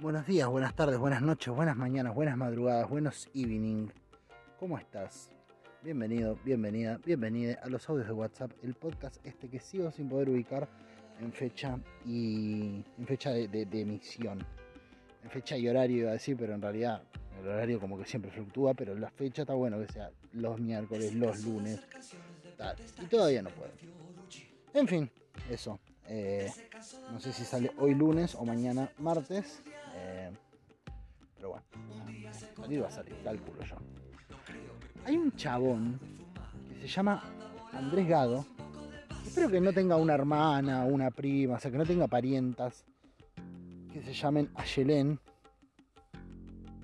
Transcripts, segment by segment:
Buenos días, buenas tardes, buenas noches, buenas mañanas, buenas madrugadas, buenos evening. ¿Cómo estás? Bienvenido, bienvenida, bienvenida a los audios de WhatsApp, el podcast este que sigo sin poder ubicar en fecha y en fecha de, emisión. En fecha y horario iba a decir, pero en realidad el horario como que siempre fluctúa, pero la fecha está bueno que sea los miércoles, los lunes, tal. Y todavía no puedo. En fin, eso. Eh, no sé si sale hoy lunes o mañana martes. Va a salir, calculo yo. Hay un chabón que se llama Andrés Gado. Espero que no tenga una hermana una prima, o sea, que no tenga parientas que se llamen Ayelén.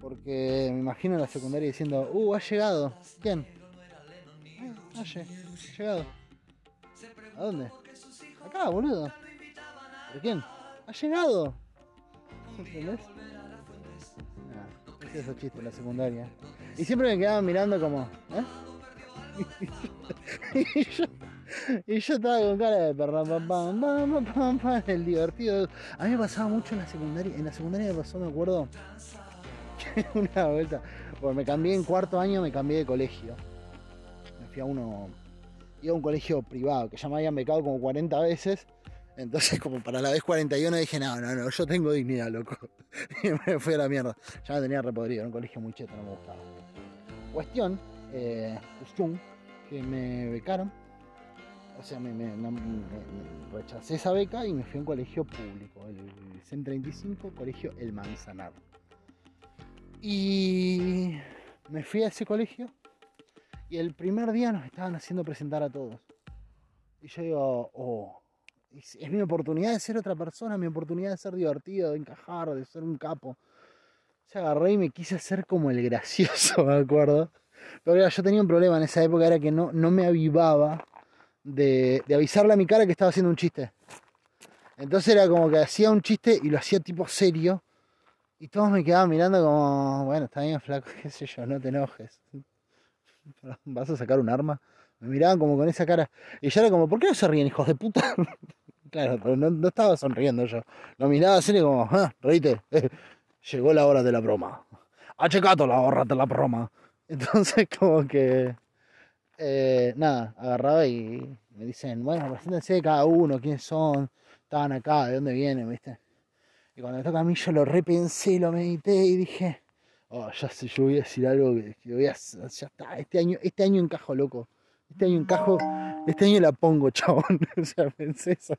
Porque me imagino en la secundaria diciendo, uh, ha llegado. ¿Quién? Ah, Aye, ha llegado. ¿A dónde? Acá, boludo. ¿Pero quién? ¡Ha llegado! ¿Entendés? Ah, ese es el chiste en la secundaria. Y siempre me quedaban mirando como, ¿eh? y, yo, y yo estaba con cara de perra, pam, pam, pam, pam, pam, el divertido. A mí me pasaba mucho en la secundaria. En la secundaria me pasó, me acuerdo, una vuelta. Porque me cambié en cuarto año, me cambié de colegio. Me fui a uno. Iba a un colegio privado que ya me habían becado como 40 veces. Entonces, como para la vez 41 dije, no, no, no, yo tengo dignidad, loco. Y me fui a la mierda. Ya me tenía repodrido, era un colegio muy cheto, no me gustaba. Cuestión, eh, cuestión, que me becaron. O sea, me- me rechacé esa beca y me fui a un colegio público, el CEN 35, colegio El Manzanar. Y me fui a ese colegio y el primer día nos estaban haciendo presentar a todos. Y yo digo, oh, es, mi oportunidad de ser otra persona, mi oportunidad de ser divertido, de encajar, de ser un capo. Se agarré y me quise hacer como el gracioso, me acuerdo. Pero yo tenía un problema en esa época, era que no, no me avivaba de, de avisarle a mi cara que estaba haciendo un chiste. Entonces era como que hacía un chiste y lo hacía tipo serio. Y todos me quedaban mirando como, bueno, está bien flaco, qué sé yo, no te enojes. ¿Vas a sacar un arma? Me miraban como con esa cara. Y yo era como, ¿por qué no se ríen, hijos de puta? Claro, no, estaba sonriendo yo. Lo miraba así como, ah, reíte. Llegó la hora de la broma. Ha llegado la hora de la broma. Entonces como que... eh, nada, agarraba y me dicen, bueno, preséntense cada uno, quiénes son, estaban acá, de dónde vienen, ¿viste? Y cuando me toca a mí yo lo repensé, lo medité y dije, oh, ya sé, yo voy a decir algo que voy a, ya está, este año, este año encajo, loco. Este año encajo, este año la pongo, chabón. o sea, pensé eso.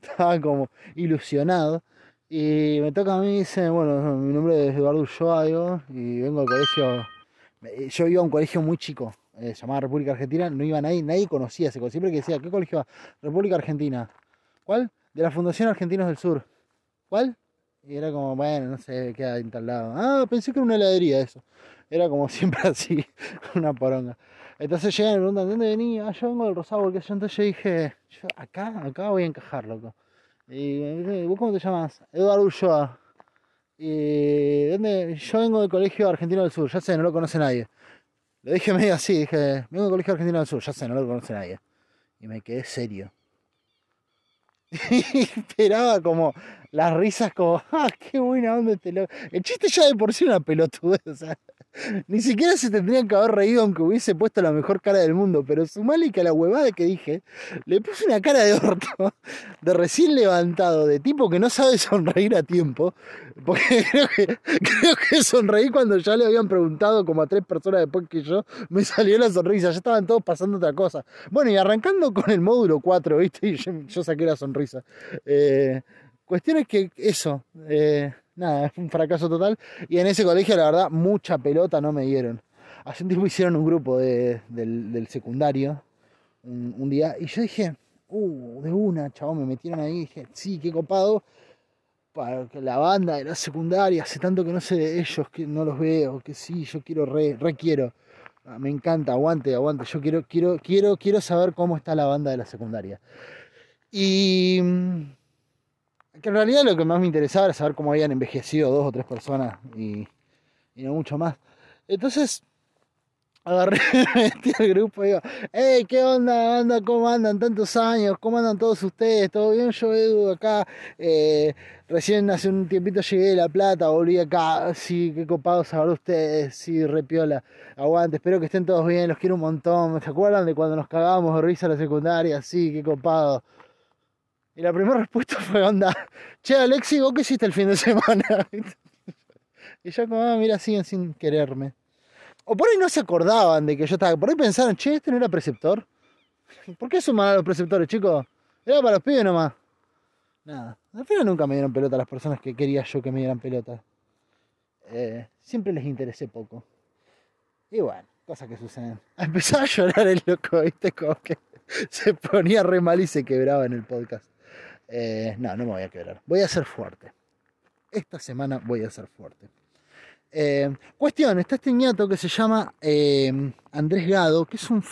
Estaba como ilusionado. Y me toca a mí dice, bueno, mi nombre es Eduardo Ulloa, y vengo al colegio. me- Yo iba a un colegio muy chico, eh, llamado República Argentina, no iba nadie, nadie conocía ese colegio. Siempre que decía, ¿qué colegio va? República Argentina. ¿Cuál? De la Fundación Argentinos del Sur. ¿Cuál? Y era como, bueno, no sé, queda en tal. Ah, pensé que era una heladería eso. Era como siempre así, una poronga. Entonces llegan y me preguntan, ¿de dónde venía? Ah, yo vengo del Rosado, porque yo entonces yo dije, yo acá, acá voy a encajar, loco. Y ¿vos cómo te llamas? Eduardo Ulloa. Y ¿dónde? Yo vengo del Colegio Argentino del Sur, ya sé, no lo conoce nadie. Lo dije medio así, dije, vengo del Colegio Argentino del Sur, ya sé, no lo conoce nadie. Y me quedé serio. Y esperaba como las risas como, ah, qué buena onda este loco. El chiste ya de por sí una pelotudez, ni siquiera se tendrían que haber reído aunque hubiese puesto la mejor cara del mundo, pero sumale que a la huevada que dije, le puse una cara de orto, de recién levantado, de tipo que no sabe sonreír a tiempo, porque creo que, sonreí cuando ya le habían preguntado como a tres personas después que yo, me salió la sonrisa, ya estaban todos pasando otra cosa. Bueno, y arrancando con el módulo 4, ¿viste? Y yo, yo saqué la sonrisa. Eh, cuestión es que eso, eh, nada, es un fracaso total. Y en ese colegio, la verdad, mucha pelota no me dieron. Hace un tiempo hicieron un grupo de- del, secundario, un, día, y yo dije, uh, de una, chabón, me metieron ahí, dije, sí, qué copado. Para que la banda de la secundaria, hace tanto que no sé de ellos, que no los veo, que sí, yo quiero, re, re quiero. Ah, Me encanta, aguante, aguante. Yo quiero, quiero, quiero, quiero saber cómo está la banda de la secundaria. Y mm, que en realidad lo que más me interesaba era saber cómo habían envejecido dos o tres personas y, no mucho más. Entonces, agarré, me metí al grupo y digo, hey, ¿qué onda? onda? ¿Cómo andan tantos años? ¿Cómo andan todos ustedes? ¿Todo bien? Yo, Edu, acá, eh, recién hace un tiempito llegué de La Plata, volví acá, sí, qué copados ahora ustedes, sí, repiola, aguante, espero que estén todos bien, los quiero un montón, ¿se acuerdan de cuando nos cagábamos de risa en la secundaria? Sí, qué copado. Y la primera respuesta fue, onda, che, Alexi, ¿vos qué hiciste el fin de semana? y yo como, ah, mira, siguen sin quererme. O por ahí no se acordaban de que yo estaba. Por ahí pensaron, che, este no era preceptor. ¿Por qué suman a los preceptores, chicos? Era para los pibes nomás. Nada. Al final nunca me dieron pelota las personas que quería yo que me dieran pelota. Eh, siempre les interesé poco. Y bueno, cosas que suceden. Empezó a llorar el loco, ¿viste? Como que se ponía re mal y se quebraba en el podcast. Eh, no, no me voy a quebrar. Voy a ser fuerte. Esta semana voy a ser fuerte. Eh, cuestión, está este ñato que se llama eh, Andrés Gado, que es un...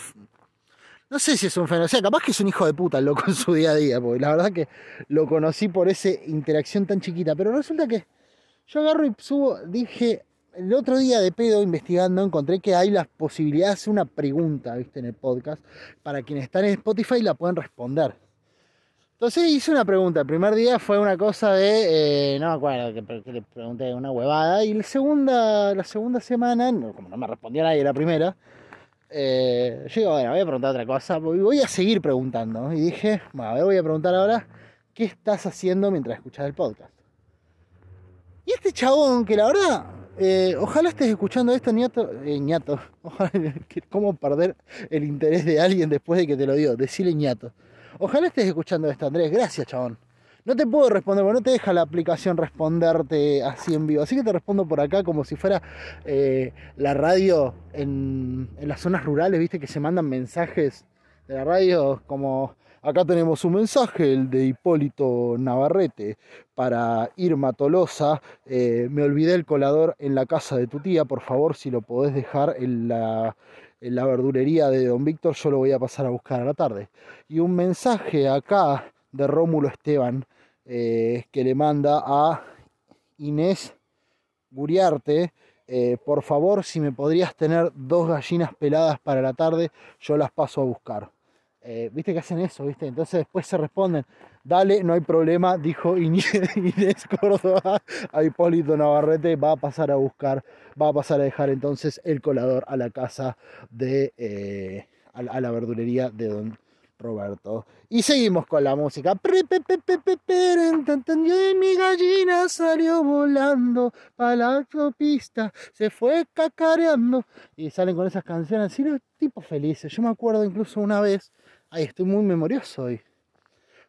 No sé si es un fenómeno, o sea, capaz que es un hijo de puta loco en su día a día, porque la verdad que lo conocí por esa interacción tan chiquita, pero resulta que yo agarro y subo, dije, el otro día de pedo investigando encontré que hay la posibilidad de una pregunta, viste, en el podcast, para quienes están en Spotify la pueden responder. Entonces hice una pregunta. El primer día fue una cosa de. Eh, no me acuerdo que, le pregunté una huevada. Y la segunda, la segunda semana, como no me respondió nadie la primera, eh, yo digo, bueno, voy a preguntar otra cosa. Voy a seguir preguntando. Y dije, bueno, a ver, voy a preguntar ahora, ¿qué estás haciendo mientras escuchas el podcast? Y este chabón, que la verdad, eh, ojalá estés escuchando esto, ñato. ñato. Ojalá, ¿Cómo perder el interés de alguien después de que te lo digo? Decirle ñato. Ojalá estés escuchando esto, Andrés. Gracias, chabón. No te puedo responder, porque no te deja la aplicación responderte así en vivo. Así que te respondo por acá como si fuera eh, la radio en, las zonas rurales, viste, que se mandan mensajes de la radio como... Acá tenemos un mensaje, el de Hipólito Navarrete, para Irma Tolosa. Eh, me olvidé el colador en la casa de tu tía, por favor, si lo podés dejar en la en la verdulería de Don Víctor, yo lo voy a pasar a buscar a la tarde. Y un mensaje acá de Rómulo Esteban eh, que le manda a Inés Guriarte. Eh, por favor, si me podrías tener dos gallinas peladas para la tarde, yo las paso a buscar. Eh, viste que hacen eso, viste. Entonces después se responden, dale, no hay problema, dijo Inés, Córdoba a Hipólito Navarrete, va a pasar a buscar, va a pasar a dejar entonces el colador a la casa de, eh, a, la verdulería de don Roberto. Y seguimos con la música. Y mi gallina salió volando para la autopista, se fue cacareando. Y salen con esas canciones así los tipos felices. Yo me acuerdo incluso una vez Ay, estoy muy memorioso hoy.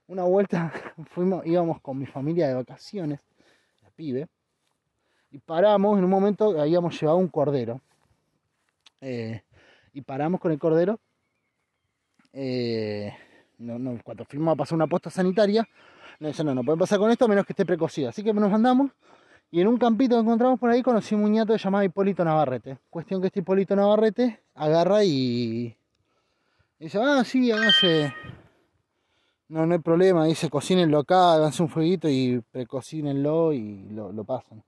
Una vuelta fuimos, íbamos con mi familia de vacaciones, la pibe, y paramos, en un momento habíamos llevado un cordero. Eh, y paramos con el cordero. Eh, cuando fuimos a pasar una posta sanitaria, nos dicen, no, no pueden pasar con esto a menos que esté precocido. Así que nos mandamos y en un campito que encontramos por ahí conocí un muñato llamado Hipólito Navarrete. Cuestión que este Hipólito Navarrete agarra y dice, ah, sí, háganse. No, no hay problema. Dice, cocínenlo acá, háganse un fueguito y precocínenlo y lo, pasan.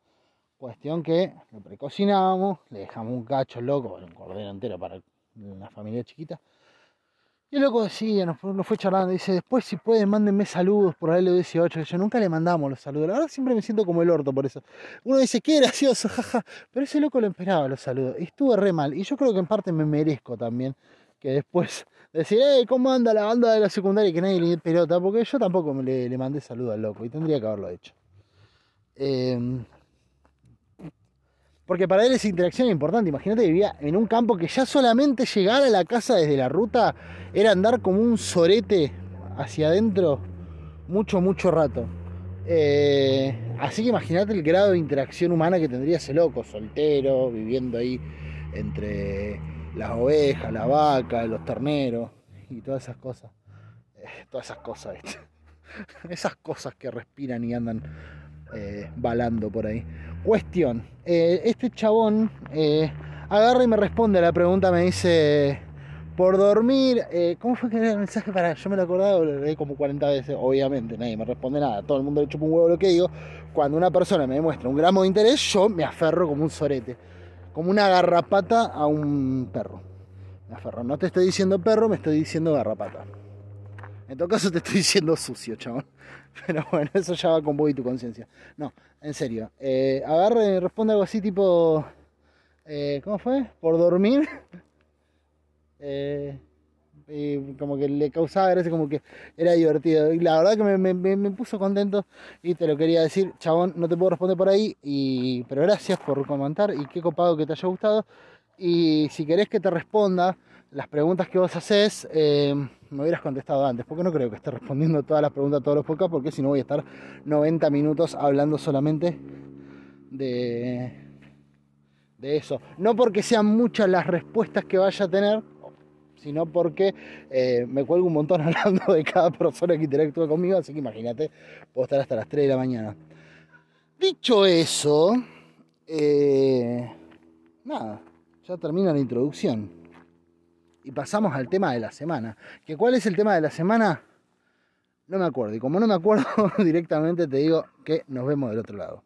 Cuestión que lo precocinamos, le dejamos un cacho loco, un cordero entero para una familia chiquita. Y el loco decía, nos, fue charlando, dice, después si pueden, mándenme saludos por el 18 Yo nunca le mandamos los saludos. La verdad siempre me siento como el orto por eso. Uno dice, qué gracioso, jaja. Pero ese loco lo esperaba los saludos. Y estuve re mal. Y yo creo que en parte me merezco también que después decir, hey, ¿cómo anda la banda de la secundaria? Que nadie le dé pelota, porque yo tampoco me le, mandé saludo al loco y tendría que haberlo hecho. Em, porque para él esa interacción es importante. Imagínate vivía en un campo que ya solamente llegar a la casa desde la ruta era andar como un sorete hacia adentro mucho, mucho rato. Eh, así que imagínate el grado de interacción humana que tendría ese loco, soltero, viviendo ahí entre las ovejas, la vaca, los terneros y todas esas cosas. Eh, todas esas cosas, esas cosas que respiran y andan eh, balando por ahí. Cuestión, eh, este chabón agarra y me responde a la pregunta, me dice, por dormir, ¿cómo fue que era el mensaje para? Yo me lo acordaba, lo leí como 40 veces, obviamente, nadie me responde nada, todo el mundo le chupa un huevo lo que digo. Cuando una persona me demuestra un gramo de interés, yo me aferro como un sorete como una garrapata a un perro. Me aferro. No te estoy diciendo perro, me estoy diciendo garrapata. En todo caso te estoy diciendo sucio, chabón. Pero bueno, eso ya va con vos y tu conciencia. No, en serio. Eh, agarre responde algo así tipo... Eh, ¿Cómo fue? ¿Por dormir? eh, como que le causaba gracia, como que era divertido. Y la verdad que me, puso contento y te lo quería decir, chabón, no te puedo responder por ahí, y, pero gracias por comentar y qué copado que te haya gustado. Y si querés que te responda las preguntas que vos haces, eh, me hubieras contestado antes, porque no creo que esté respondiendo todas las preguntas a todos los podcasts, porque si no voy a estar 90 minutos hablando solamente de, de eso. No porque sean muchas las respuestas que vaya a tener, sino porque eh, me cuelgo un montón hablando de cada persona que interactúa conmigo, así que imagínate, puedo estar hasta las 3 de la mañana. Dicho eso, eh, nada, ya termina la introducción. Y pasamos al tema de la semana. ¿Que ¿Cuál es el tema de la semana? No me acuerdo. Y como no me acuerdo, directamente te digo que nos vemos del otro lado.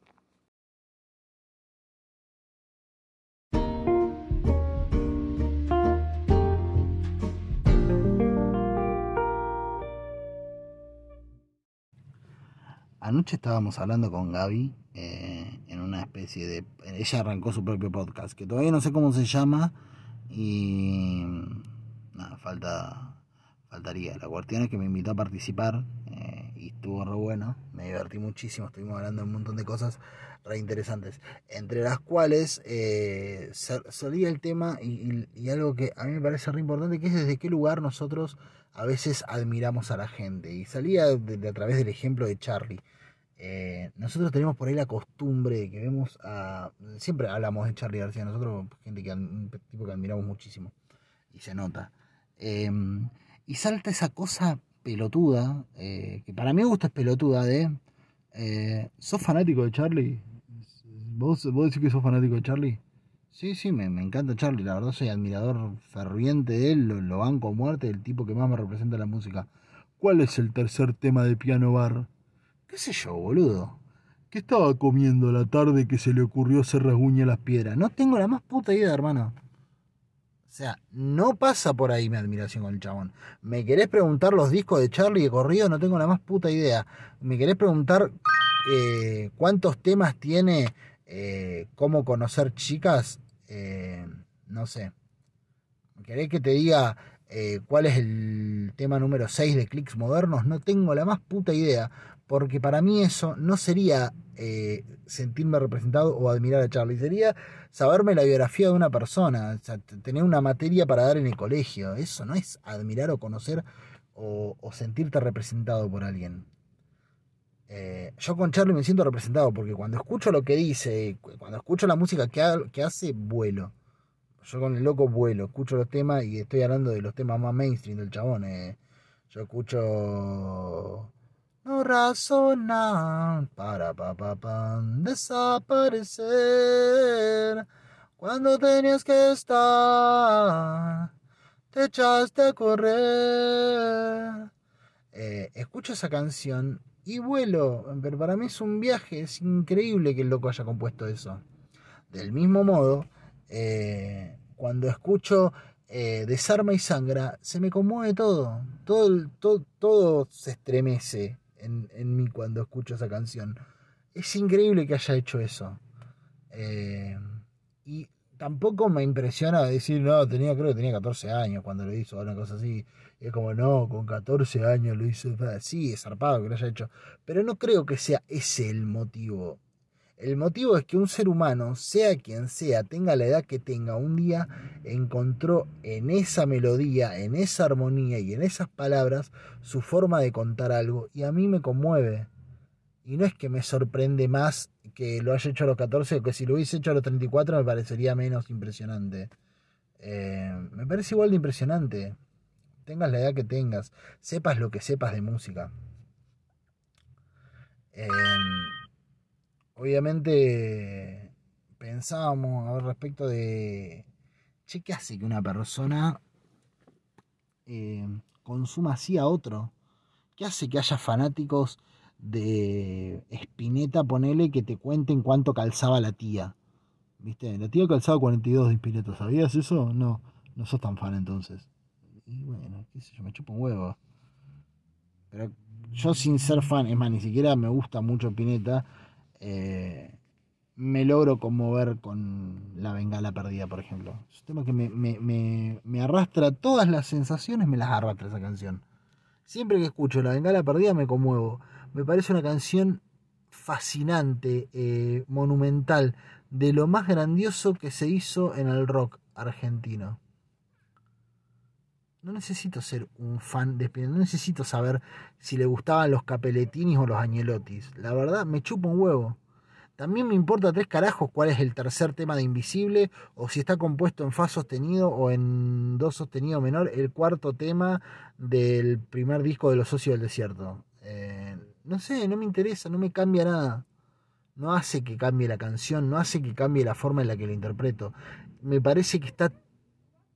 Anoche estábamos hablando con Gaby eh, en una especie de... Ella arrancó su propio podcast, que todavía no sé cómo se llama y... Nada, falta... Faltaría. La es que me invitó a participar eh, y estuvo re bueno. Me divertí muchísimo. Estuvimos hablando de un montón de cosas re interesantes. Entre las cuales eh, salía el tema y, algo que a mí me parece re importante, que es desde qué lugar nosotros a veces admiramos a la gente. Y salía de, a través del ejemplo de Charlie. Eh, nosotros tenemos por ahí la costumbre de que vemos a. Siempre hablamos de Charlie García, nosotros, gente que, un tipo que admiramos muchísimo. Y se nota. Eh, y salta esa cosa pelotuda, eh, que para mí me gusta es pelotuda, de. Eh, ¿Sos fanático de Charlie? ¿Vos, ¿Vos decís que sos fanático de Charlie? Sí, sí, me, me, encanta Charlie, la verdad soy admirador ferviente de él, lo, lo banco a muerte, el tipo que más me representa la música. ¿Cuál es el tercer tema de Piano Bar? ¿Qué sé yo, boludo? ¿Qué estaba comiendo la tarde que se le ocurrió hacer rasguña las piedras? No tengo la más puta idea, hermano. O sea, no pasa por ahí mi admiración con el chabón. ¿Me querés preguntar los discos de Charlie de corrido? No tengo la más puta idea. ¿Me querés preguntar eh, cuántos temas tiene eh, cómo conocer chicas? Eh, no sé. ¿Querés que te diga eh, cuál es el tema número 6 de Clicks Modernos? No tengo la más puta idea porque para mí eso no sería eh, sentirme representado o admirar a Charlie, sería saberme la biografía de una persona, o sea, tener una materia para dar en el colegio. Eso no es admirar o conocer o, sentirte representado por alguien. Eh, yo con Charlie me siento representado porque cuando escucho lo que dice, cuando escucho la música que hace, vuelo. Yo con el loco vuelo, escucho los temas y estoy hablando de los temas más mainstream del chabón. Eh. Yo escucho no razonar para pa, pa, pa, desaparecer. Cuando tenías que estar, te echaste a correr. Eh, escucho esa canción y vuelo, pero para mí es un viaje, es increíble que el loco haya compuesto eso. Del mismo modo, eh, cuando escucho eh, Desarma y Sangra, se me conmueve todo, todo, todo, todo se estremece en, mí cuando escucho esa canción. Es increíble que haya hecho eso. Eh, y tampoco me impresiona decir, no, tenía, creo que tenía 14 años cuando lo hizo, una cosa así. Y es como, no, con 14 años lo hizo. Sí, es zarpado que lo haya hecho. Pero no creo que sea ese el motivo. El motivo es que un ser humano, sea quien sea, tenga la edad que tenga, un día encontró en esa melodía, en esa armonía y en esas palabras su forma de contar algo y a mí me conmueve. Y no es que me sorprende más que lo haya hecho a los 14 o que si lo hubiese hecho a los 34 me parecería menos impresionante. Eh, me parece igual de impresionante. Tengas la edad que tengas, sepas lo que sepas de música. Eh, obviamente pensábamos al respecto de, che, ¿qué hace que una persona eh, consuma así a otro? ¿Qué hace que haya fanáticos de Spinetta, ponele, que te cuenten cuánto calzaba la tía? ¿Viste? La tía calzado 42 de Spinetta, ¿sabías eso? No, no sos tan fan entonces. Y bueno, qué sé yo, me chupo un huevo. Pero yo sin ser fan, es más, ni siquiera me gusta mucho Pineta, eh, me logro conmover con La Bengala Perdida, por ejemplo. Es un tema que me, me, me, arrastra todas las sensaciones, me las arrastra esa canción. Siempre que escucho La Bengala Perdida me conmuevo. Me parece una canción fascinante, eh, monumental, de lo más grandioso que se hizo en el rock argentino. No necesito ser un fan de no necesito saber si le gustaban los Capeletinis o los Añelotis. La verdad, me chupa un huevo. También me importa tres carajos cuál es el tercer tema de Invisible, o si está compuesto en Fa sostenido o en Do sostenido menor, el cuarto tema del primer disco de Los Socios del Desierto. Eh, no sé, no me interesa, no me cambia nada. No hace que cambie la canción, no hace que cambie la forma en la que la interpreto. Me parece que está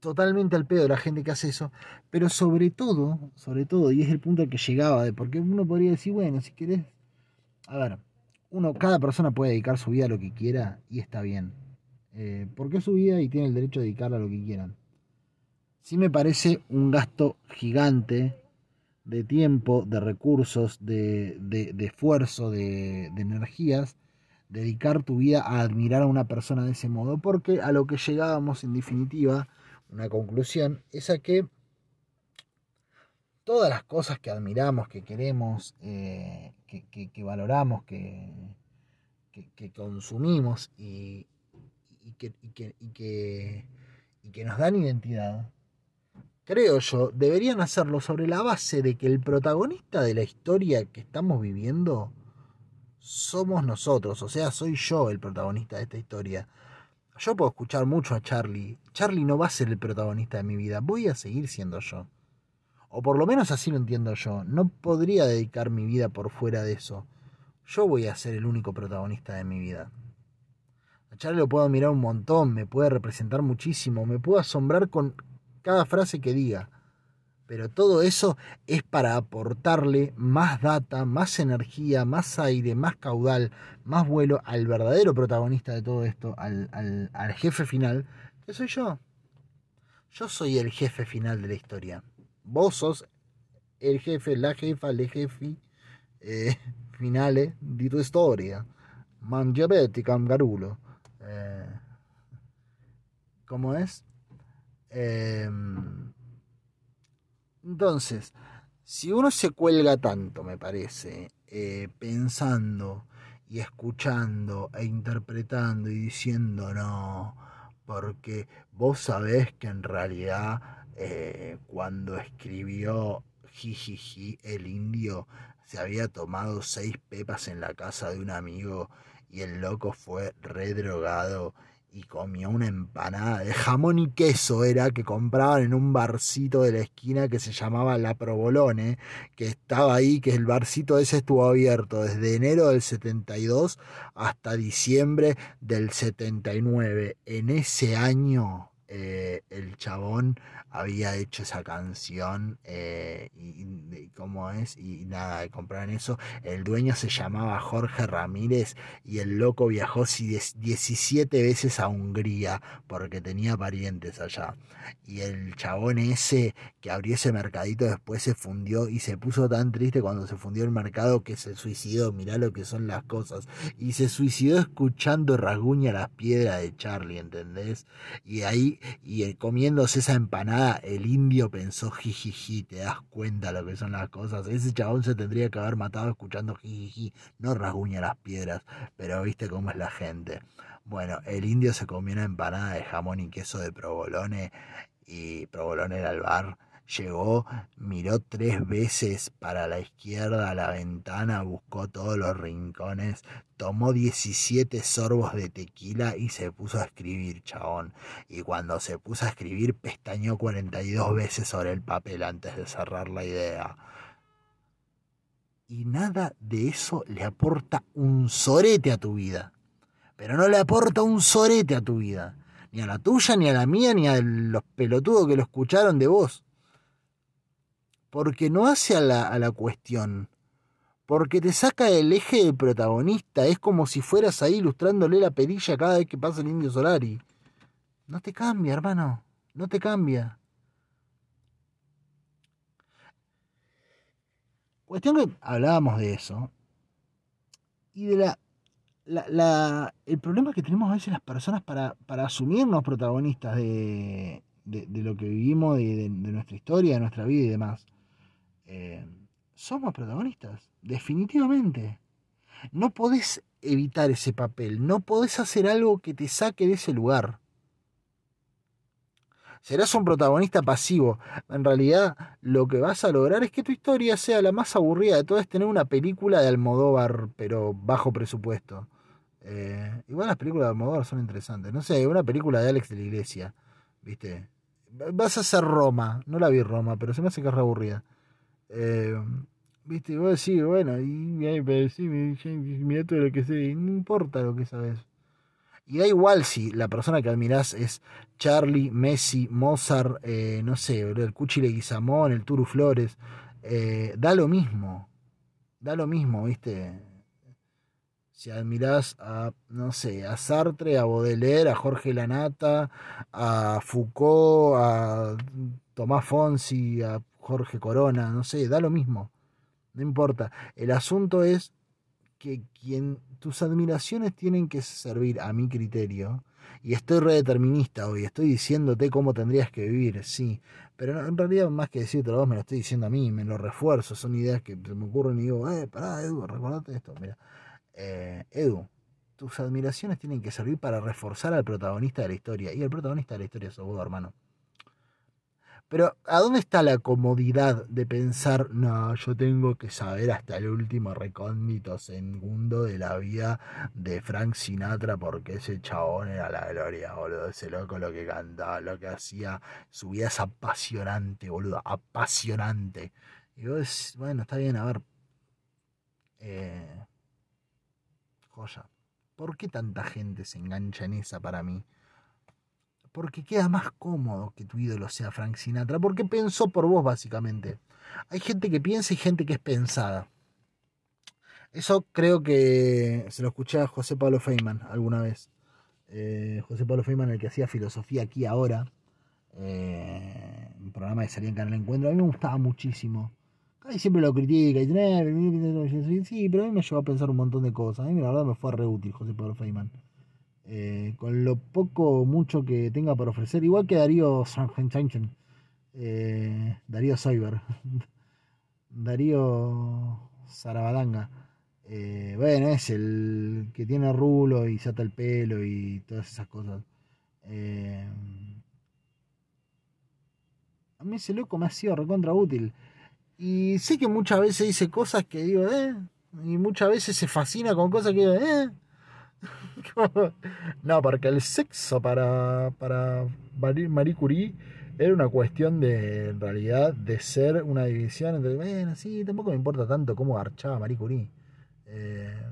totalmente al pedo la gente que hace eso, pero sobre todo, sobre todo, y es el punto al que llegaba, de porque uno podría decir, bueno, si querés, a ver, uno, cada persona puede dedicar su vida a lo que quiera y está bien, eh, porque es su vida y tiene el derecho de dedicarla a lo que quieran. Sí me parece un gasto gigante de tiempo, de recursos, de, de, esfuerzo, de energías, dedicar tu vida a admirar a una persona de ese modo, porque a lo que llegábamos en definitiva, una conclusión, es a que todas las cosas que admiramos, que queremos, eh, que, valoramos, que, que consumimos y, que, y que nos dan identidad, creo yo, deberían hacerlo sobre la base de que el protagonista de la historia que estamos viviendo somos nosotros, o sea, soy yo el protagonista de esta historia. Yo puedo escuchar mucho a Charlie. Charlie no va a ser el protagonista de mi vida. Voy a seguir siendo yo. O por lo menos así lo entiendo yo. No podría dedicar mi vida por fuera de eso. Yo voy a ser el único protagonista de mi vida. A Charlie lo puedo mirar un montón, me puede representar muchísimo, me puedo asombrar con cada frase que diga. Pero todo eso es para aportarle más data, más energía, más aire, más caudal, más vuelo al verdadero protagonista de todo esto, al, jefe final, que soy yo. Yo soy el jefe final de la historia. Vos sos el jefe, la jefa, el jefe eh, finale di tu historia. Mangiabetti, cangarulo. Eh, ¿Cómo es? Eh, entonces, si uno se cuelga tanto, me parece, eh, pensando y escuchando e interpretando y diciendo no, porque vos sabés que en realidad eh, cuando escribió Jijiji el indio se había tomado seis pepas en la casa de un amigo y el loco fue redrogado y comió una empanada de jamón y queso, era que compraban en un barcito de la esquina que se llamaba La Provolone, que estaba ahí, que el barcito ese estuvo abierto desde enero del 72 hasta diciembre del 79. En ese año eh, el chabón había hecho esa canción eh, y, cómo es y nada compraron eso. El dueño se llamaba Jorge Ramírez y el loco viajó 17 veces a Hungría porque tenía parientes allá. Y el chabón ese que abrió ese mercadito después se fundió y se puso tan triste cuando se fundió el mercado que se suicidó. Mirá lo que son las cosas. Y se suicidó escuchando Rasguña las piedras de Charlie ¿entendés? y ahí y comiéndose esa empanada el indio pensó jijiji, te das cuenta lo que son las cosas. Ese chabón se tendría que haber matado escuchando jijiji, no rasguña las piedras, pero viste cómo es la gente. Bueno, el indio se comió una empanada de jamón y queso de provolone y provolone era el bar Llegó, miró tres veces para la izquierda a la ventana, buscó todos los rincones, tomó 17 sorbos de tequila y se puso a escribir, chabón. Y cuando se puso a escribir, pestañó 42 veces sobre el papel antes de cerrar la idea. Y nada de eso le aporta un sorete a tu vida. Pero no le aporta un sorete a tu vida. Ni a la tuya, ni a la mía, ni a los pelotudos que lo escucharon de vos porque no hace a la, a la cuestión, porque te saca el eje del protagonista. Es como si fueras ahí ilustrándole la perilla cada vez que pasa el indio Solari. No te cambia, hermano. No te cambia. Cuestión que hablábamos de eso. Y de la. la, el problema que tenemos a veces las personas para, para asumirnos protagonistas de, de, lo que vivimos, de, nuestra historia, de nuestra vida y demás. Eh, somos protagonistas, definitivamente. No podés evitar ese papel, no podés hacer algo que te saque de ese lugar serás un protagonista pasivo. En realidad, lo que vas a lograr es que tu historia sea la más aburrida de todas, tener una película de Almodóvar, pero bajo presupuesto. Eh, igual las películas de Almodóvar son interesantes. No sé, una película de Alex de la Iglesia, ¿viste? Vas a hacer Roma, no la vi Roma, pero se me hace que es aburrida. Eh, ¿Viste? Vos decís, bueno, y, y, sí, mira todo lo que sé, no importa lo que sabes. Y da igual si la persona que admirás es Charlie, Messi, Mozart, eh, no sé, el Cuchi Leguizamón, el Turu Flores. Eh, da lo mismo. Da lo mismo, ¿viste? Si admirás a, no sé, a Sartre, a Baudelaire, a Jorge Lanata, a Foucault, a Tomás Fonsi, a Jorge Corona, no sé, da lo mismo. No importa. El asunto es que quien tus admiraciones tienen que servir a mi criterio. Y estoy redeterminista hoy, estoy diciéndote cómo tendrías que vivir, sí. Pero en realidad, más que decirte vos, me lo estoy diciendo a mí, me lo refuerzo. Son ideas que me ocurren y digo, eh, pará, Edu, recordate esto. Mira, eh, Edu, tus admiraciones tienen que servir para reforzar al protagonista de la historia. Y el protagonista de la historia sos vos, hermano. Pero, ¿a dónde está la comodidad de pensar, no, yo tengo que saber hasta el último recóndito segundo de la vida de Frank Sinatra porque ese chabón era la gloria, boludo? Ese loco lo que cantaba, lo que hacía, su vida es apasionante, boludo, apasionante. Y vos, bueno, está bien, a ver. Eh, joya. ¿Por qué tanta gente se engancha en esa para mí? Porque queda más cómodo que tu ídolo sea Frank Sinatra, porque pensó por vos básicamente. Hay gente que piensa y gente que es pensada. Eso creo que se lo escuché a José Pablo Feynman alguna vez. Eh, José Pablo Feynman, el que hacía filosofía aquí ahora, eh, un programa que salía en Canal Encuentro, a mí me gustaba muchísimo. Casi siempre lo critica y sí, pero a mí me llevó a pensar un montón de cosas. A mí la verdad me fue re útil José Pablo Feynman. Eh, con lo poco mucho que tenga para ofrecer, igual que Darío eh, Darío Cyber, Darío Sarabadanga. Eh, bueno, es el que tiene rulo y se ata el pelo y todas esas cosas. Eh, a mí ese loco me ha sido recontra útil. Y sé que muchas veces dice cosas que digo, eh, y muchas veces se fascina con cosas que digo, eh, no, porque el sexo para, para Marie Curie era una cuestión de, en realidad, de ser una división entre, bueno, sí, tampoco me importa tanto cómo garchaba Marie Curie. Eh,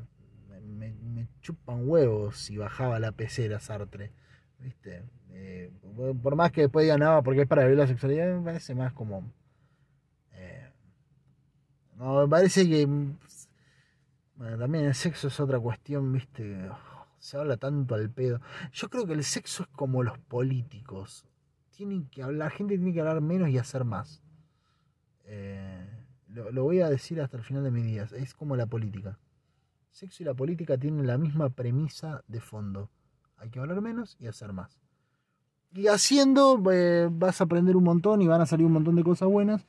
me, chupan huevos si bajaba la pecera Sartre, ¿viste? Eh, por más que después digan, no, porque es para vivir la sexualidad, me parece más como... Eh, no, me parece que... Bueno, también el sexo es otra cuestión, ¿viste? Se habla tanto al pedo. Yo creo que el sexo es como los políticos. Tienen que hablar, la gente tiene que hablar menos y hacer más. Eh, lo, voy a decir hasta el final de mis días. Es como la política. sexo y la política tienen la misma premisa de fondo. Hay que hablar menos y hacer más. Y haciendo eh, vas a aprender un montón y van a salir un montón de cosas buenas.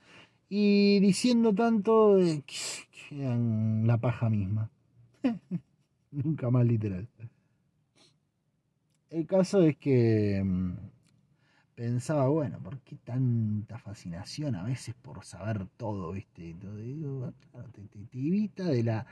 Y diciendo tanto, eh, la paja misma. Nunca más literal. El caso es que mm, pensaba, bueno, ¿por qué tanta fascinación a veces por saber todo, viste? te, evita de la,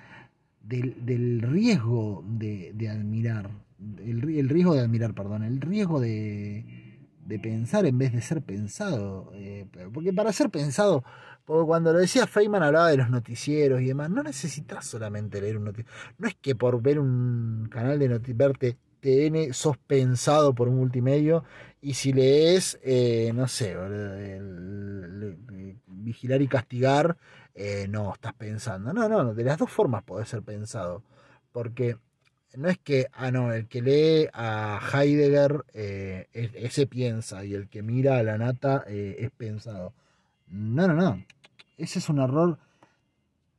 del, riesgo de, admirar, el, riesgo de admirar, perdón, el riesgo de, pensar en vez de ser pensado. Eh, porque para ser pensado, porque cuando lo decía Feynman hablaba de los noticieros y demás, no necesitas solamente leer un noticiero. No es que por ver un canal de noticiero, verte TN sos pensado por un multimedio y si lees, eh, no sé, vigilar y castigar, eh, no, estás pensando. No, no, de las dos formas puede ser pensado. Porque no es que, ah, no, el que lee a Heidegger, eh, ese piensa, y el que mira a la nata eh, es pensado. No, no, no. Ese es un error,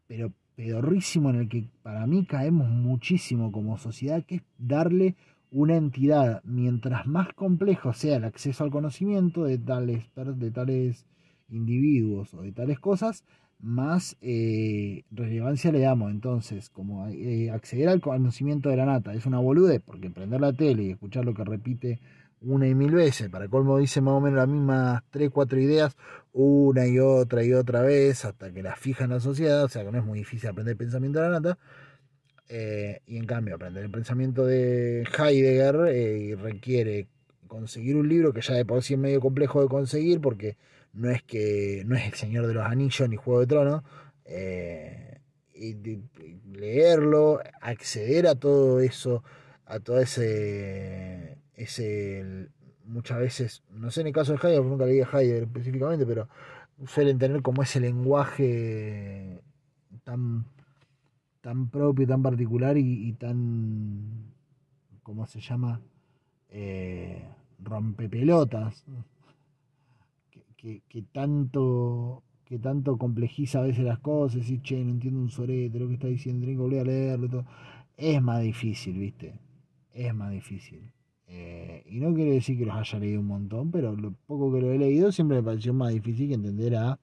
pero pedorrísimo en el que para mí caemos muchísimo como sociedad, que es darle una entidad, mientras más complejo sea el acceso al conocimiento de tales, de tales individuos o de tales cosas, más eh, relevancia le damos. Entonces, como eh, acceder al conocimiento de la nata es una boludez, porque prender la tele y escuchar lo que repite una y mil veces, para colmo dice más o menos las mismas tres, cuatro ideas, una y otra y otra vez, hasta que las fija en la sociedad, o sea que no es muy difícil aprender el pensamiento de la nata. Eh, y en cambio, aprender el pensamiento de Heidegger requiere conseguir un libro que ya de por sí es medio complejo de conseguir, porque no es que no es el Señor de los Anillos ni Juego de Tronos, eh, y, leerlo, acceder a todo eso, a todo ese, ese muchas veces, no sé en el caso de Heidegger, nunca leí a Heidegger específicamente, pero suelen tener como ese lenguaje tan, tan propio, tan particular y, tan, ¿cómo se llama? Eh, rompepelotas que, tanto que tanto complejiza a veces las cosas, y che, no entiendo un sorete, lo que está diciendo, tengo que volver a leerlo, todo. es más difícil, ¿viste? Es más difícil. Eh, y no quiere decir que los haya leído un montón, pero lo poco que lo he leído siempre me pareció más difícil que entender a,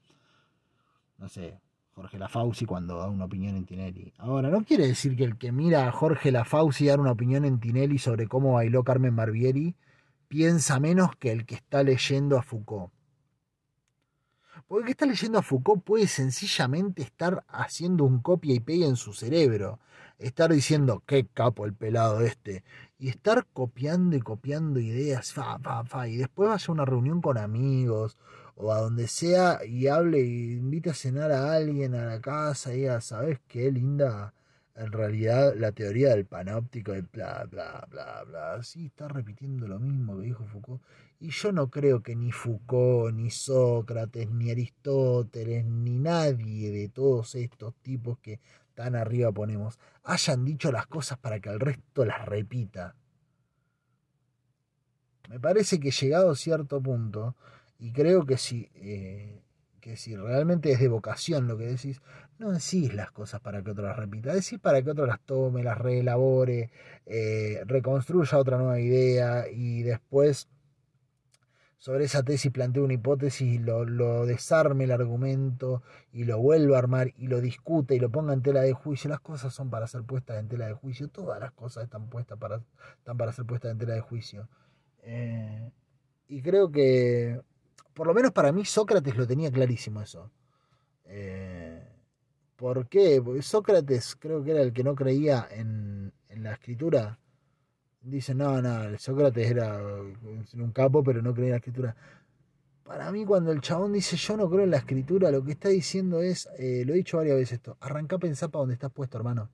no sé, Jorge Lafauci cuando da una opinión en Tinelli. Ahora, no quiere decir que el que mira a Jorge Lafauci dar una opinión en Tinelli sobre cómo bailó Carmen Barbieri piensa menos que el que está leyendo a Foucault. Porque el que está leyendo a Foucault puede sencillamente estar haciendo un copia y pega en su cerebro. Estar diciendo, qué capo el pelado este. Y estar copiando y copiando ideas, fa, fa, fa. Y después vaya a una reunión con amigos o a donde sea y hable y invite a cenar a alguien a la casa y diga, ¿sabes qué linda? En realidad la teoría del panóptico y bla, bla, bla, bla. Sí, está repitiendo lo mismo que dijo Foucault. Y yo no creo que ni Foucault, ni Sócrates, ni Aristóteles, ni nadie de todos estos tipos que tan arriba ponemos hayan dicho las cosas para que el resto las repita. Me parece que llegado a cierto punto, y creo que si, eh, que si realmente es de vocación lo que decís, no decís las cosas para que otro las repita, decís para que otro las tome, las reelabore, eh, reconstruya otra nueva idea y después sobre esa tesis planteo una hipótesis, lo, lo desarme el argumento y lo vuelva a armar y lo discute y lo ponga en tela de juicio. Las cosas son para ser puestas en tela de juicio, todas las cosas están, puestas para, están para ser puestas en tela de juicio. Eh, y creo que, por lo menos para mí, Sócrates lo tenía clarísimo eso. Eh, ¿Por qué? Porque Sócrates creo que era el que no creía en, en la escritura dicen, no, no, Sócrates era un capo, pero no creía en la escritura. Para mí, cuando el chabón dice yo no creo en la escritura, lo que está diciendo es, eh, lo he dicho varias veces esto, arranca a pensar para dónde estás puesto, hermano.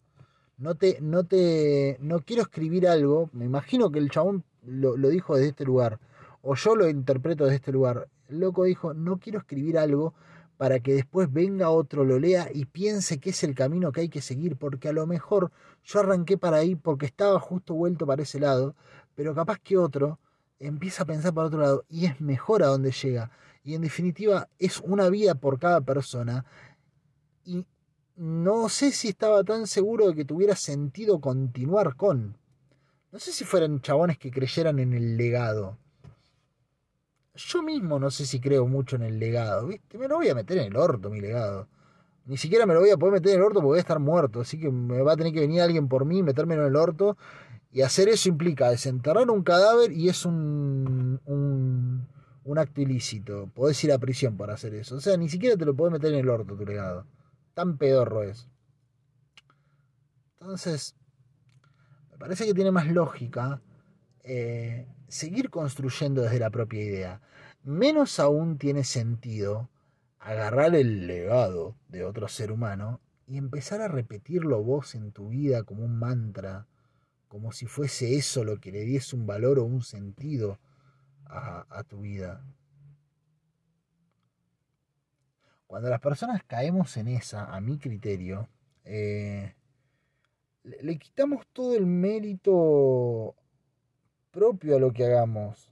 No te, no te, no quiero escribir algo, me imagino que el chabón lo, lo dijo desde este lugar, o yo lo interpreto desde este lugar. El loco dijo, no quiero escribir algo para que después venga otro, lo lea y piense que es el camino que hay que seguir, porque a lo mejor yo arranqué para ahí porque estaba justo vuelto para ese lado, pero capaz que otro empieza a pensar para otro lado y es mejor a donde llega. Y en definitiva es una vida por cada persona y no sé si estaba tan seguro de que tuviera sentido continuar con. No sé si fueran chabones que creyeran en el legado yo mismo no sé si creo mucho en el legado, ¿viste? Me lo voy a meter en el orto, mi legado. Ni siquiera me lo voy a poder meter en el orto porque voy a estar muerto. Así que me va a tener que venir alguien por mí, metérmelo en el orto. Y hacer eso implica desenterrar un cadáver y es un, un, un acto ilícito. Podés ir a prisión para hacer eso. O sea, ni siquiera te lo podés meter en el orto tu legado. Tan pedorro es. Entonces, me parece que tiene más lógica eh, seguir construyendo desde la propia idea. Menos aún tiene sentido agarrar el legado de otro ser humano y empezar a repetirlo vos en tu vida como un mantra, como si fuese eso lo que le diese un valor o un sentido a, a tu vida. cuando las personas caemos en esa, a mi criterio, eh, le, quitamos todo el mérito propio a lo que hagamos.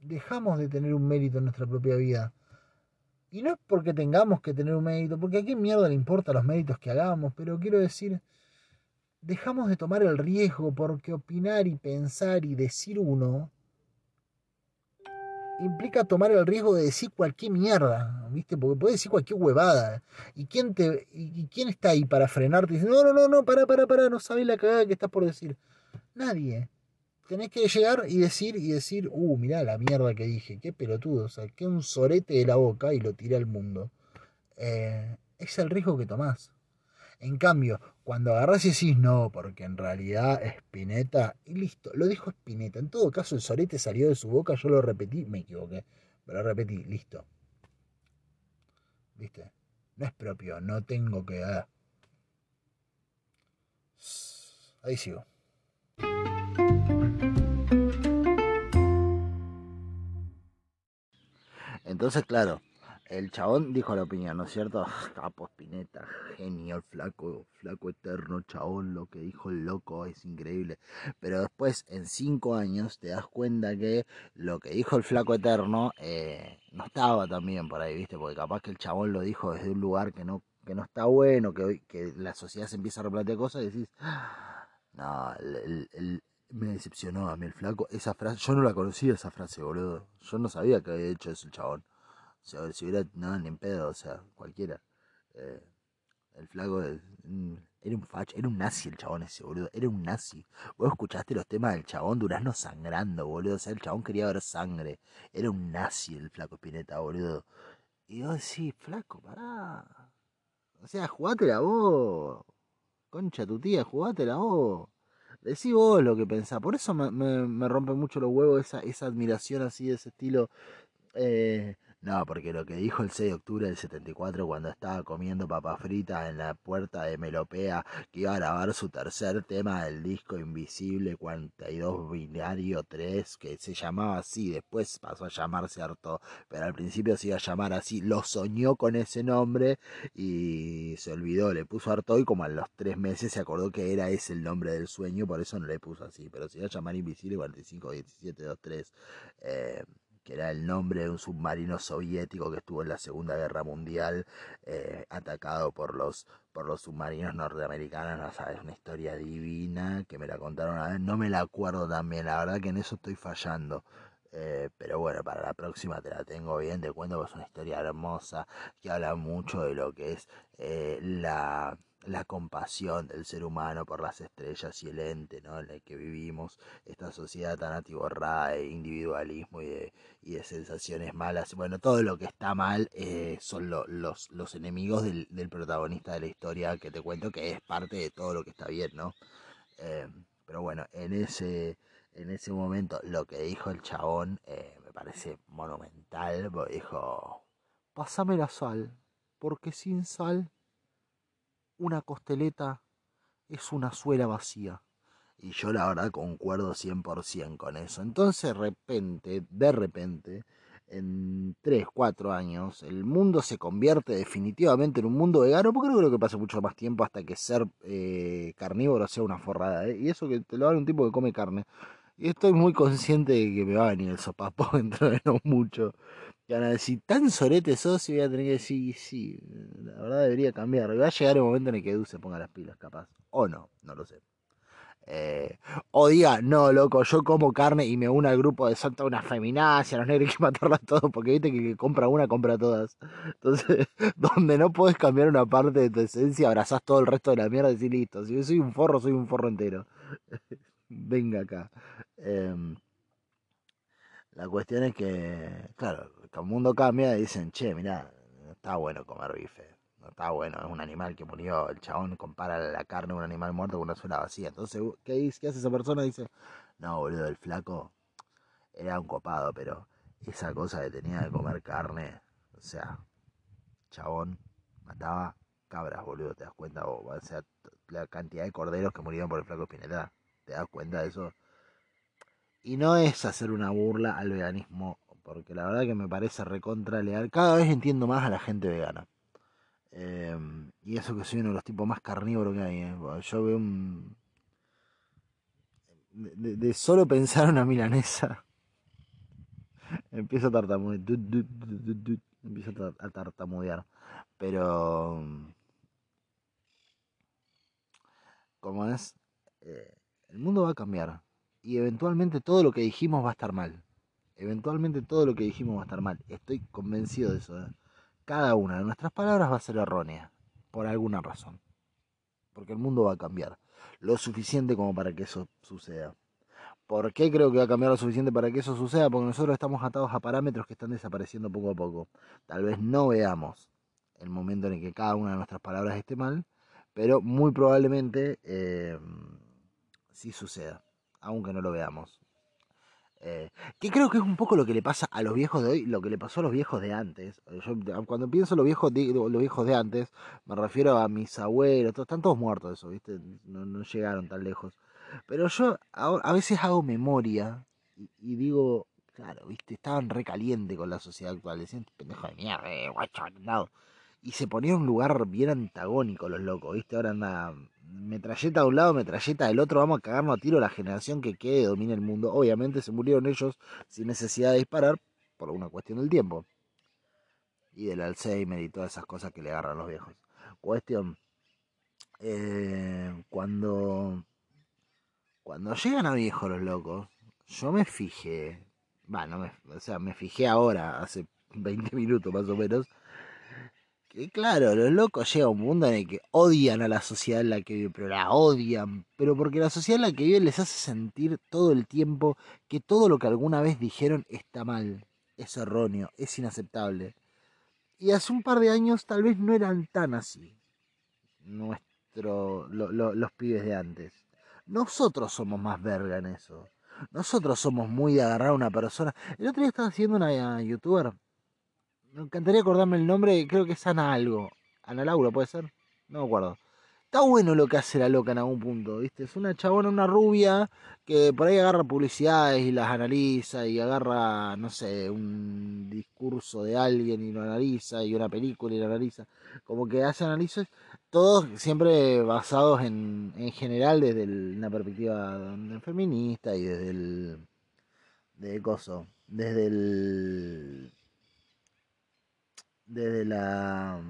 Dejamos de tener un mérito en nuestra propia vida. Y no es porque tengamos que tener un mérito, porque a qué mierda le importa los méritos que hagamos, pero quiero decir, dejamos de tomar el riesgo porque opinar y pensar y decir uno implica tomar el riesgo de decir cualquier mierda, ¿viste? Porque puedes decir cualquier huevada. ¿Y quién, te, y, quién está ahí para frenarte? Y dice, no, no, no, no, para, para, para, no sabes la cagada que estás por decir. Nadie. Tenés que llegar y decir, y decir, uh, mirá la mierda que dije, qué pelotudo, que un sorete de la boca y lo tiré al mundo. Eh, es el riesgo que tomás. En cambio, cuando agarras y decís no, porque en realidad Spinetta, y listo, lo dijo Spinetta. En todo caso, el sorete salió de su boca, yo lo repetí, me equivoqué, pero lo repetí, listo. ¿Viste? No es propio, no tengo que. dar. Ahí sigo. Entonces, claro, el chabón dijo la opinión, ¿no es cierto? Capo Spinetta, genio, el flaco, flaco eterno, chabón, lo que dijo el loco es increíble. Pero después, en cinco años, te das cuenta que lo que dijo el flaco eterno eh, no estaba tan bien por ahí, ¿viste? Porque capaz que el chabón lo dijo desde un lugar que no, que no está bueno, que, que la sociedad se empieza a replantear cosas y decís, no, me decepcionó a mí el flaco. Esa frase, yo no la conocía esa frase, boludo. Yo no sabía que había hecho eso el chabón. O sea, si hubiera, no, ni en pedo, o sea, cualquiera. Eh, el flaco era un facho, era un nazi el chabón ese, boludo, era un nazi. Vos escuchaste los temas del chabón Durazno sangrando, boludo, o sea, el chabón quería ver sangre. Era un nazi el flaco Spinetta, boludo. Y yo decís, flaco, pará. O sea, jugátela vos. Concha tu tía, jugátela vos. Decí vos lo que pensás. Por eso me, me, rompe mucho los huevos esa, esa admiración así de ese estilo. Eh, no, porque lo que dijo el 6 de octubre del 74 cuando estaba comiendo papa frita en la puerta de Melopea, que iba a grabar su tercer tema del disco Invisible 42 Binario 3, que se llamaba así, después pasó a llamarse Harto, pero al principio se iba a llamar así, lo soñó con ese nombre y se olvidó, le puso Harto y como a los tres meses se acordó que era ese el nombre del sueño, por eso no le puso así, pero se iba a llamar Invisible 45 17 23. Eh, que era el nombre de un submarino soviético que estuvo en la Segunda Guerra Mundial, eh, atacado por los, por los submarinos norteamericanos, no sabes, una historia divina que me la contaron una vez, no me la acuerdo también, la verdad que en eso estoy fallando. Eh, pero bueno, para la próxima te la tengo bien, te cuento es una historia hermosa que habla mucho de lo que es eh, la la compasión del ser humano por las estrellas y el ente ¿no? en el que vivimos, esta sociedad tan atiborrada de individualismo y de, y de sensaciones malas. Bueno, todo lo que está mal eh, son los, los enemigos del, del, protagonista de la historia que te cuento que es parte de todo lo que está bien, ¿no? Eh, pero bueno, en ese, en ese momento lo que dijo el chabón eh, me parece monumental, dijo, pásame la sal, porque sin sal una costeleta es una suela vacía. Y yo la verdad concuerdo 100% con eso. Entonces de repente, de repente, en 3, 4 años, el mundo se convierte definitivamente en un mundo vegano, porque no creo que pase mucho más tiempo hasta que ser eh, carnívoro sea una forrada. ¿eh? Y eso que te lo da un tipo que come carne. Y estoy muy consciente de que me va a venir el sopapo dentro de no mucho. Decir, tan sorete sos y voy a tener que decir, sí, la verdad debería cambiar. Va a llegar el momento en el que Edu se ponga las pilas, capaz. O no, no lo sé. Eh, o diga, no, loco, yo como carne y me uno al grupo de Santa una feminacia, los negros hay que matarlas todos, porque viste que, compra una, compra todas. Entonces, donde no puedes cambiar una parte de tu esencia, abrazás todo el resto de la mierda y decís, listo, si yo soy un forro, soy un forro entero. Venga acá. Em, la cuestión es que, claro, el mundo cambia y dicen, che, mira, no está bueno comer bife, no está bueno, es un animal que murió, el chabón compara la carne de un animal muerto con una suela vacía. Entonces, ¿qué, ¿qué hace esa persona? Dice, no, boludo, el flaco era un copado, pero esa cosa que tenía de comer carne, o sea, chabón mataba cabras, boludo, ¿te das cuenta? O, sea, la cantidad de corderos que murieron por el flaco Spinetta, ¿te das cuenta de eso? Y no es hacer una burla al veganismo porque la verdad que me parece recontra leal. Cada vez entiendo más a la gente vegana. Em, y eso que soy uno de los tipos más carnívoros que hay. ¿eh? Yo veo un... De, solo pensar una milanesa, empiezo a tartamudear. Empiezo a tartamudear. Pero... Como es, eh, el mundo va a cambiar. Y eventualmente todo lo que dijimos va a estar mal. Eventualmente todo lo que dijimos va a estar mal. Estoy convencido de eso. ¿eh? Cada una de nuestras palabras va a ser errónea. Por alguna razón. Porque el mundo va a cambiar. Lo suficiente como para que eso suceda. ¿Por qué creo que va a cambiar lo suficiente para que eso suceda? Porque nosotros estamos atados a parámetros que están desapareciendo poco a poco. Tal vez no veamos el momento en el que cada una de nuestras palabras esté mal, pero muy probablemente eh, sí suceda, aunque no lo veamos. Eh, que creo que es un poco lo que le pasa a los viejos de hoy, lo que le pasó a los viejos de antes. Cuando pienso en los viejos los viejos de antes, me refiero a mis abuelos, están todos muertos eso, ¿viste? No, llegaron tan lejos. Pero yo a, veces hago memoria y, digo, claro, ¿viste? Estaban recalientes con la sociedad actual, decían, pendejo de mierda, eh, guacho, y se ponía en un lugar bien antagónico los locos, ¿viste? Ahora anda metralleta de un lado, metralleta del otro, vamos a cagarnos a tiro la generación que quede domine el mundo. Obviamente se murieron ellos sin necesidad de disparar por una cuestión del tiempo. Y del Alzheimer y todas esas cosas que le agarran los viejos. Cuestión, eh, cuando, cuando llegan a viejos los locos, yo me fijé, bueno, o sea, me fijé ahora, hace 20 minutos más o menos, claro, los locos llega a un mundo en el que odian a la sociedad en la que viven, pero la odian, pero porque la sociedad en la que viven les hace sentir todo el tiempo que todo lo que alguna vez dijeron está mal, es erróneo, es inaceptable. Y hace un par de años tal vez no eran tan así, nuestro, los pibes de antes. Nosotros somos más verga en eso. Nosotros somos muy de agarrar a una persona. El otro día estaba haciendo una youtuber me encantaría acordarme el nombre, creo que es Ana algo. Ana Laura, ¿puede ser? No me acuerdo. Está bueno lo que hace la loca en algún punto, ¿viste? Es una chabona, una rubia, que por ahí agarra publicidades y las analiza y agarra, no sé, un discurso de alguien y lo analiza y una película y lo analiza. Como que hace análisis, todos siempre basados en, en general desde una perspectiva feminista y desde el... de coso, desde el desde la...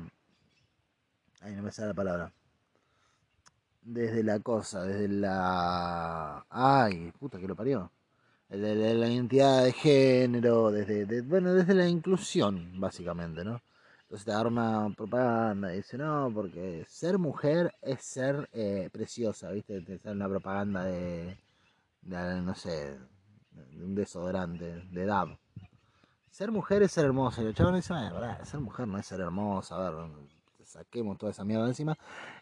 Ay, no me sale la palabra. Desde la cosa, desde la... Ay, puta que lo parió. Desde la identidad de género, desde, bueno, desde la inclusión, básicamente, ¿no? Entonces te una propaganda y dice, no, porque ser mujer es ser eh, preciosa, ¿viste? Te sale una propaganda de, de, no sé, de un desodorante, de DAB ser mujer es ser hermosa. Y el chabón dice, verdad, ser mujer no es ser hermosa, a ver, saquemos toda esa mierda encima.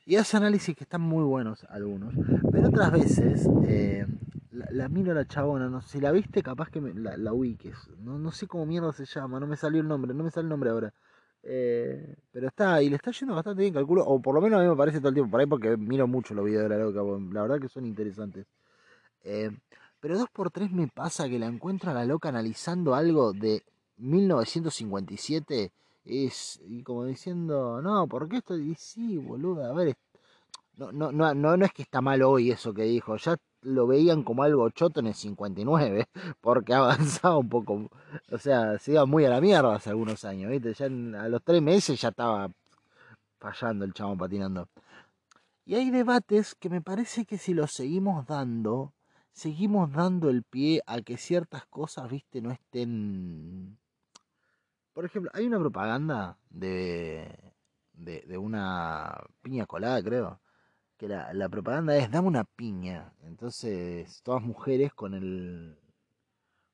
Y hace análisis que están muy buenos algunos. Pero otras veces, eh, la, miro a la chabona, no si la viste, capaz que la, la ubiques. No, no sé cómo mierda se llama, no me salió el nombre, no me sale el nombre ahora. Eh, pero está, y le está yendo bastante bien, calculo, o por lo menos a mí me parece todo el tiempo por ahí porque miro mucho los videos de la loca, la verdad que son interesantes. Eh, pero dos por tres me pasa que la encuentro a la loca analizando algo de 1957 es como diciendo, no, ¿por qué esto? Y sí, boluda, a ver, no, no, no, no, es que está mal hoy eso que dijo, ya lo veían como algo choto en el 59, porque ha avanzado un poco, o sea, se iba muy a la mierda hace algunos años, ¿viste? Ya a los tres meses ya estaba fallando el chavo patinando. Y hay debates que me parece que si los seguimos dando, seguimos dando el pie a que ciertas cosas, viste, no estén por ejemplo, hay una propaganda de, de, una piña colada, creo. Que la, la, propaganda es dame una piña. Entonces, todas mujeres con el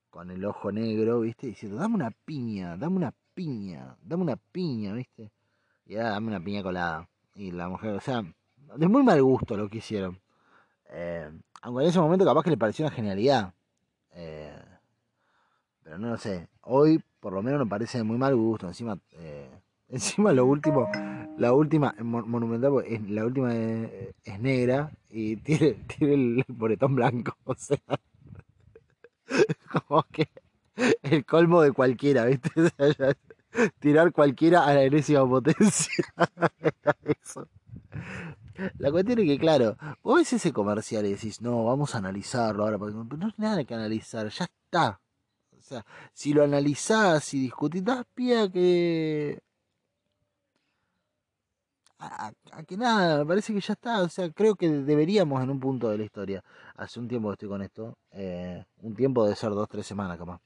con el ojo negro, ¿viste? Diciendo, dame una piña, dame una piña, dame una piña, ¿viste? Y ya, dame una piña colada. Y la mujer, o sea, de muy mal gusto lo que hicieron. Eh, aunque en ese momento capaz que le pareció una genialidad. Eh, pero no lo sé. Hoy por lo menos me parece de muy mal gusto. Encima, eh, encima lo último, la última, monumental, pues, es, la última es, negra y tiene, tiene el boletón blanco. O sea, como que el colmo de cualquiera, ¿viste? Tirar cualquiera a la enésima potencia. La cuestión es que, claro, vos ves ese comercial y decís, no, vamos a analizarlo ahora, pero no hay nada que analizar, ya está. O sea, si lo analizás y discutís, das pie que. A, que nada, me parece que ya está. O sea, creo que deberíamos en un punto de la historia. Hace un tiempo que estoy con esto. Eh, un tiempo de ser dos, tres semanas, capaz.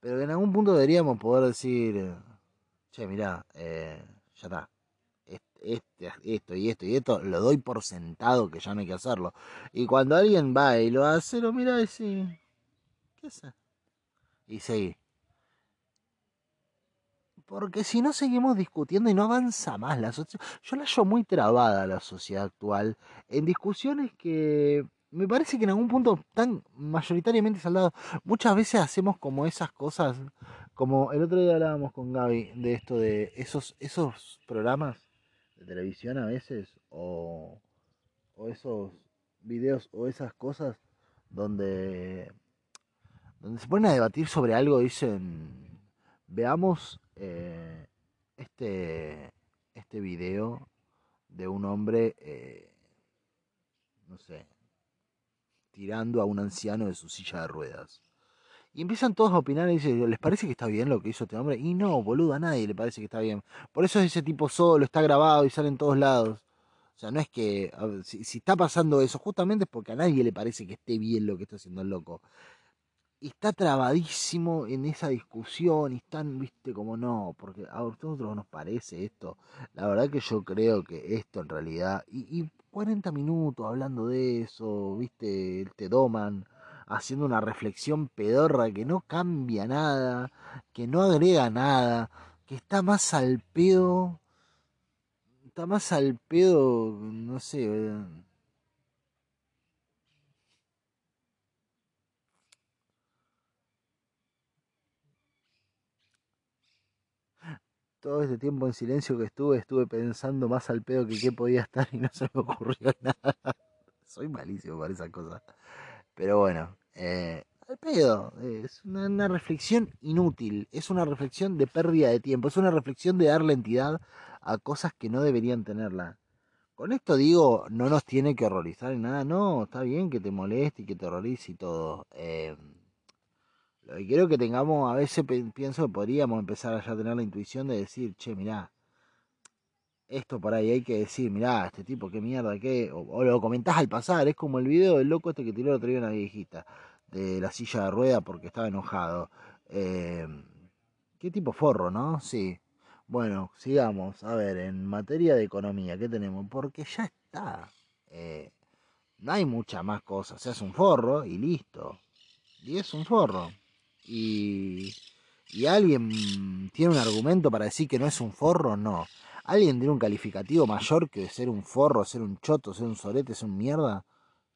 Pero en algún punto deberíamos poder decir, che, mirá, eh, ya está este, esto y esto y esto, lo doy por sentado que ya no hay que hacerlo. Y cuando alguien va y lo hace, lo mira y dice, ¿qué hace? Y sigue. Porque si no seguimos discutiendo y no avanza más la sociedad. Yo la hallo muy trabada la sociedad actual en discusiones que me parece que en algún punto están mayoritariamente saldados. Muchas veces hacemos como esas cosas, como el otro día hablábamos con Gaby de esto de esos, esos programas de televisión a veces o, o esos videos o esas cosas donde, donde se ponen a debatir sobre algo, dicen, veamos eh, este, este video de un hombre, eh, no sé, tirando a un anciano de su silla de ruedas. Y empiezan todos a opinar y dicen, ¿les parece que está bien lo que hizo este hombre? Y no, boludo, a nadie le parece que está bien. Por eso es ese tipo solo, está grabado y sale en todos lados. O sea, no es que si, está pasando eso, justamente es porque a nadie le parece que esté bien lo que está haciendo el loco. Está trabadísimo en esa discusión y están, viste, como no, porque a nosotros nos parece esto. La verdad que yo creo que esto en realidad, y, y 40 minutos hablando de eso, viste, te doman haciendo una reflexión pedorra que no cambia nada, que no agrega nada, que está más al pedo, está más al pedo, no sé. Eh. Todo este tiempo en silencio que estuve, estuve pensando más al pedo que qué podía estar y no se me ocurrió nada. Soy malísimo para esas cosas. Pero bueno, eh, al pedo. Es una, reflexión inútil. Es una reflexión de pérdida de tiempo. Es una reflexión de darle entidad a cosas que no deberían tenerla. Con esto digo, no nos tiene que horrorizar en nada. No, está bien que te moleste y que te horrorice y todo. Eh, lo que quiero que tengamos, a veces pienso que podríamos empezar a ya tener la intuición de decir, che, mirá, esto por ahí hay que decir, mirá, este tipo, qué mierda, qué. O, lo comentás al pasar, es como el video del loco este que tiró el otro día una viejita de la silla de rueda porque estaba enojado. Eh, qué tipo forro, ¿no? Sí. Bueno, sigamos. A ver, en materia de economía, ¿qué tenemos? Porque ya está. Eh, no hay mucha más cosas. Se hace un forro y listo. Y es un forro. Y, y alguien tiene un argumento para decir que no es un forro, no. ¿Alguien tiene un calificativo mayor que ser un forro, ser un choto, ser un sorete, ser un mierda?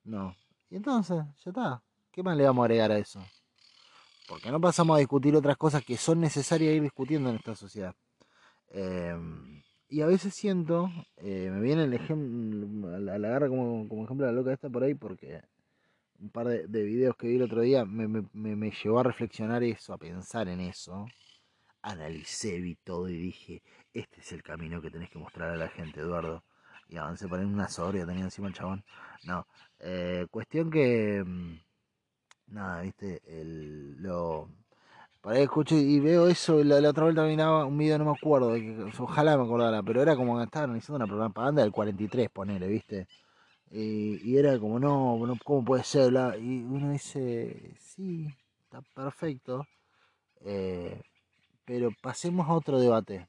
No. Y entonces, ya está. ¿Qué más le vamos a agregar a eso? Porque no pasamos a discutir otras cosas que son necesarias ir discutiendo en esta sociedad. Em, y a veces siento, eh, me viene el ejemplo, la agarra como, como ejemplo la loca esta por ahí, porque un par de, videos que vi el otro día me, me, me, llevó a reflexionar eso, a pensar en eso. Analicé, vi todo y dije, este es el camino que tenés que mostrar a la gente, Eduardo. Y avancé por ahí una sobria, tenía encima el chabón. No, eh, cuestión que... Mm, nada, viste, el, lo... Por ahí escucho y veo eso, la, la otra vuelta miraba un video, no me acuerdo, ojalá me acordara, pero era como que estaban haciendo una propaganda del 43, ponele, viste. Y, y, era como, no, ¿cómo puede ser? y uno dice, sí, está perfecto, eh, pero pasemos a otro debate.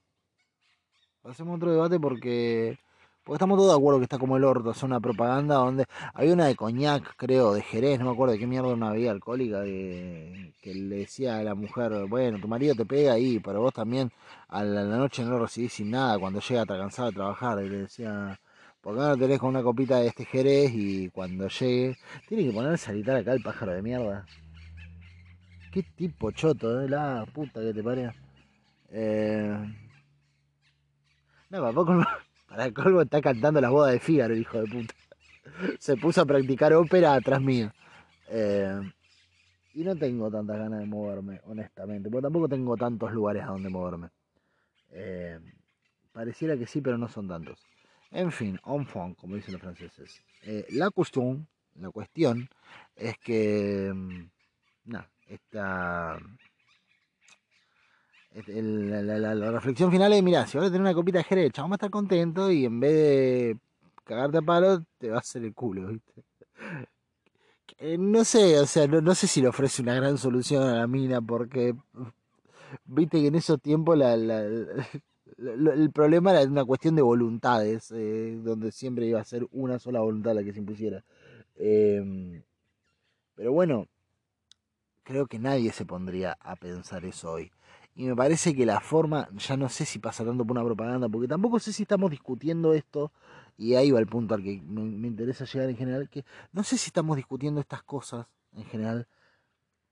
Hacemos otro debate porque, porque estamos todos de acuerdo que está como el orto, es una propaganda donde había una de coñac, creo, de Jerez, no me acuerdo de qué mierda una bebida alcohólica que le decía a la mujer, bueno, tu marido te pega ahí, pero vos también a la, noche no lo recibís sin nada cuando llega cansado de trabajar, y le decía, ¿por qué no tenés con una copita de este Jerez y cuando llegue, tiene que ponerse a gritar acá el pájaro de mierda? Qué tipo choto, ¿eh? La puta que te pare. Eh... No, para el colmo está cantando las bodas de Fígaro, hijo de puta. Se puso a practicar ópera atrás mío. Eh, Y no tengo tantas ganas de moverme, honestamente, porque tampoco tengo tantos lugares a donde moverme. Eh, pareciera que sí, pero no son tantos. En fin, enfant, como dicen los franceses. Eh, la cuestión, la cuestión es que, mm, nada, esta, la, reflexión final es, mira, si vas a tener una copita de jerez, vamos a estar contento y en vez de cagarte a palo, te va a hacer el culo, ¿viste? Eh, no sé, o sea, no, sé si le ofrece una gran solución a la mina, porque viste que en esos tiempos la, el problema era una cuestión de voluntades, eh, donde siempre iba a ser una sola voluntad la que se impusiera. Em, pero bueno, creo que nadie se pondría a pensar eso hoy. Y me parece que la forma, ya no sé si pasa tanto por una propaganda, porque tampoco sé si estamos discutiendo esto, y ahí va el punto al que me, me interesa llegar en general, que no sé si estamos discutiendo estas cosas en general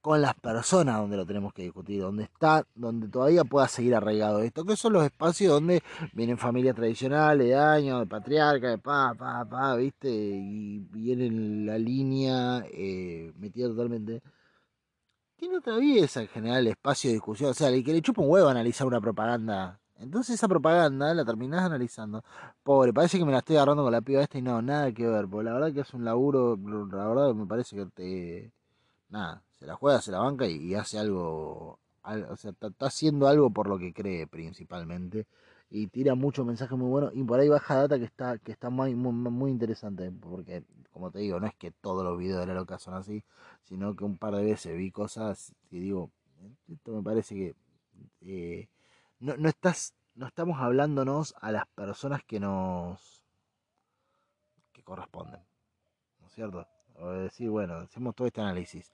con las personas donde lo tenemos que discutir, donde está, donde todavía pueda seguir arraigado esto, que son los espacios donde vienen familias tradicionales, de años, de patriarca, de pa, pa, pa, viste, y viene la línea eh, metida totalmente. Tiene otra vez en general el espacio de discusión, o sea, el que le chupa un huevo analizar una propaganda. Entonces esa propaganda la terminás analizando. Pobre, parece que me la estoy agarrando con la piba esta y no, nada que ver, porque la verdad que es un laburo, la verdad me parece que te... Nada, se la juega, se la banca y, hace algo, o sea, está, haciendo algo por lo que cree principalmente y tira muchos mensajes muy buenos y por ahí baja data que está que está muy, muy, interesante porque como te digo no es que todos los videos de la loca son así sino que un par de veces vi cosas y digo esto me parece que eh, no, no estás no estamos hablándonos a las personas que nos que corresponden ¿no es cierto? o decir bueno hacemos todo este análisis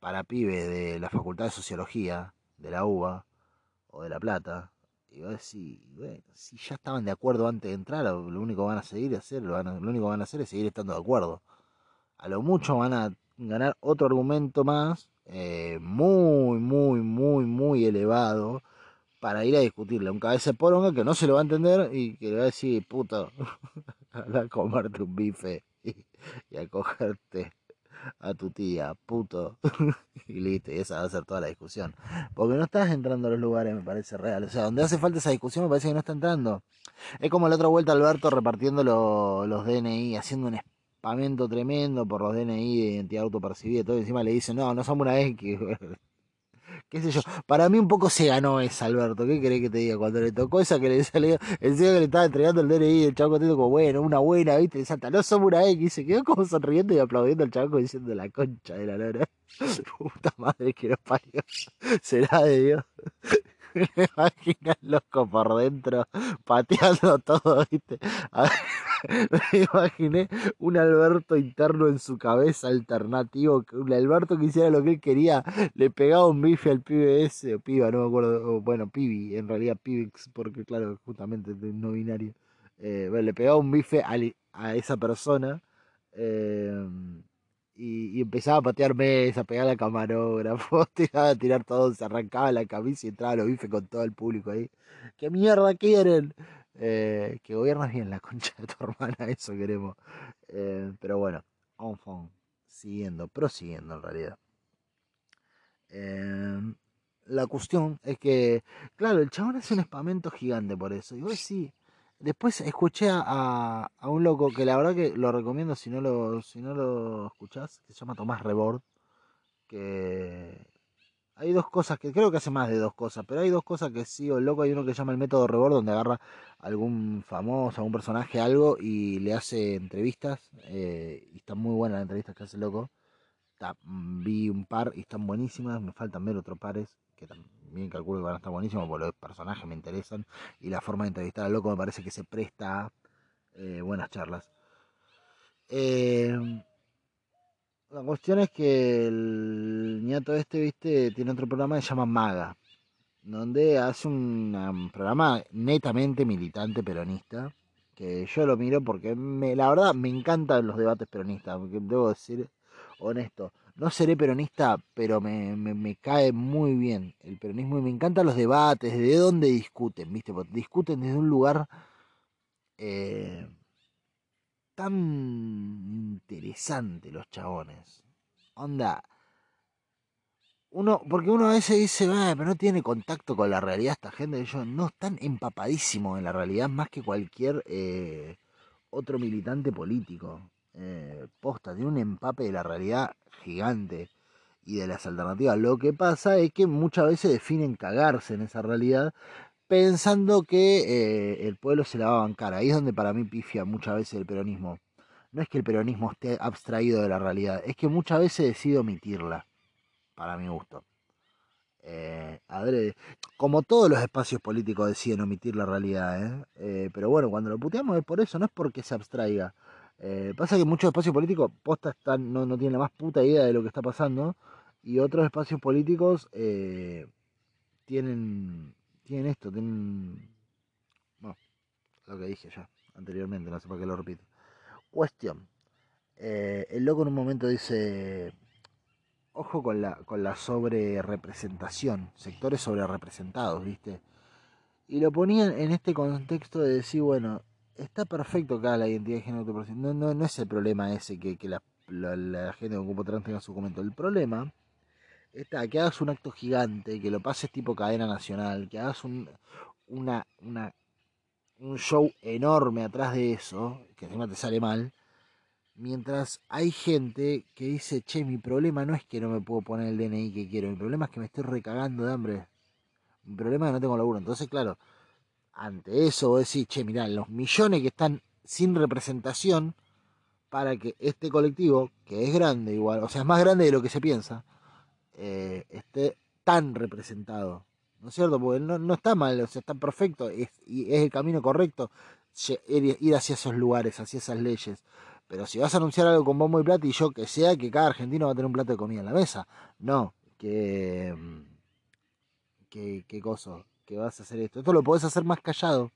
para pibes de la Facultad de Sociología, de la UBA o de La Plata, y vos decís, bueno, si ya estaban de acuerdo antes de entrar, lo único que van a seguir hacer, lo, único que van a hacer es seguir estando de acuerdo. A lo mucho van a ganar otro argumento más, eh, muy, muy, muy, muy elevado, para ir a discutirle a un cabeza de poronga que no se lo va a entender y que le va a decir, puto, a comerte un bife y a cogerte a tu tía, puto. y listo, y esa va a ser toda la discusión. Porque no estás entrando a los lugares, me parece real. O sea, donde hace falta esa discusión me parece que no está entrando. Es como la otra vuelta Alberto repartiendo los DNI, haciendo un espamento tremendo por los DNI de identidad autopercibida todo. Y encima le dicen, no, no somos una X. qué sé yo. Para mí un poco se ganó esa, Alberto. ¿Qué querés que te diga? Cuando le tocó esa que le salió, el señor que le estaba entregando el DNI, el chavo contento como, bueno, una buena, ¿viste? Santa, no somos una X. Se quedó como sonriendo y aplaudiendo al chavo diciendo la concha de la lora. Puta madre que nos parió. Será de Dios. Me imagino loco por dentro, pateando todo, ¿viste? me imaginé un Alberto interno en su cabeza alternativo, un Alberto que hiciera lo que él quería, le pegaba un bife al pibe ese, o piba, no me acuerdo, bueno, pibi, en realidad pibix, porque claro, justamente no binario, eh, le pegaba un bife a, esa persona. Eh, y, empezaba a patear mesa, a pegar al camarógrafo, tiraba a tirar todo, se arrancaba la camisa y entraba a los bifes con todo el público ahí. ¿Qué mierda quieren? Eh, que gobiernas bien la concha de tu hermana, eso queremos. Eh, pero bueno, enfant, siguiendo, prosiguiendo en realidad. Eh, la cuestión es que, claro, el chabón hace un espamento gigante por eso. Y vos sí, Después escuché a, a, un loco que la verdad que lo recomiendo si no lo, si no lo escuchás, que se llama Tomás Rebord, que hay dos cosas que creo que hace más de dos cosas, pero hay dos cosas que sí, o loco hay uno que se llama el método Rebord, donde agarra algún famoso, algún personaje, algo, y le hace entrevistas, eh, y está muy buena la entrevista que hace loco. vi un par y están buenísimas, me faltan ver otros pares, que también calculo que van a estar buenísimos porque los personajes me interesan y la forma de entrevistar al loco me parece que se presta a eh, buenas charlas. Eh, la cuestión es que el niato este, viste, tiene otro programa que se llama Maga, donde hace un, programa netamente militante peronista, que yo lo miro porque me, la verdad me encantan los debates peronistas, debo decir honesto, no seré peronista, pero me, cae muy bien el peronismo y me encantan los debates, de dónde discuten, ¿viste? Porque discuten desde un lugar eh, tan interesante los chabones. Onda, uno, porque uno a veces dice, ah, pero no tiene contacto con la realidad esta gente, ellos no están empapadísimos en la realidad más que cualquier eh, otro militante político. Eh, posta, tiene un empape de la realidad gigante y de las alternativas. Lo que pasa es que muchas veces definen cagarse en esa realidad pensando que eh, el pueblo se la va a bancar. Ahí es donde para mí pifia muchas veces el peronismo. No es que el peronismo esté abstraído de la realidad, es que muchas veces decide omitirla, para mi gusto. Eh. Como todos los espacios políticos deciden omitir la realidad. ¿eh? pero bueno, cuando lo puteamos es por eso, no es porque se abstraiga. Eh, pasa que muchos espacios políticos posta están, no, no tienen la más puta idea de lo que está pasando y otros espacios políticos tienen tienen esto, tienen... Bueno, lo que dije ya anteriormente, no sé para qué lo repito. Cuestión. Eh, el loco en un momento dice, ojo con la, con la sobre representación, sectores sobre representados, ¿viste? Y lo ponían en este contexto de decir, bueno, está perfecto haga la identidad de género no, no, no es el problema ese que, que la, la, gente con cupo trans tenga su documento. El problema está, que hagas un acto gigante, que lo pases tipo cadena nacional, que hagas un, una, una, un show enorme atrás de eso, que encima te sale mal, mientras hay gente que dice, che, mi problema no es que no me puedo poner el DNI que quiero, mi problema es que me estoy recagando de hambre. Mi problema es que no tengo laburo. Entonces, claro, ante eso vos decís, che, mirá, los millones que están sin representación para que este colectivo, que es grande igual, o sea, es más grande de lo que se piensa, eh, esté tan representado. ¿No es cierto? Porque no, está mal, o sea, está perfecto es, y es el camino correcto ir hacia esos lugares, hacia esas leyes. Pero si vas a anunciar algo con bombo y platillo, que sea que cada argentino va a tener un plato de comida en la mesa. No, que. Mm, qué cosa, que vas a hacer esto. Esto lo podés hacer más callado.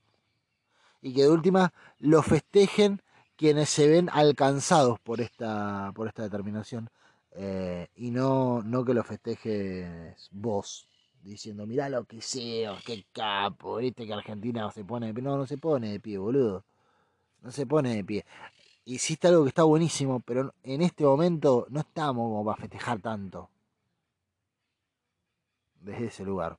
Y que de última lo festejen quienes se ven alcanzados por esta, por esta determinación. Eh, y no, no que lo festejes vos, diciendo, mirá lo que sea, qué capo, viste que Argentina se pone de pie. No, no se pone de pie, boludo. No se pone de pie. Hiciste algo que está buenísimo, pero en este momento no estamos como para festejar tanto. Desde ese lugar.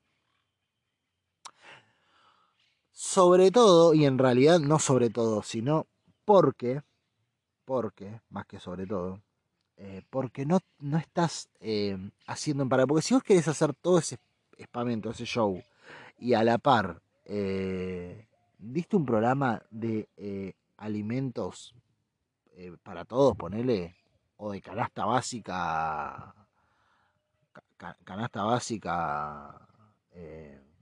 Sobre todo, y en realidad no sobre todo, sino porque, porque, más que sobre todo, eh, porque no, no estás eh, haciendo en para. Porque si vos querés hacer todo ese espamento, ese show, y a la par, eh, diste un programa de alimentos para todos, ponele, o de canasta básica, canasta básica,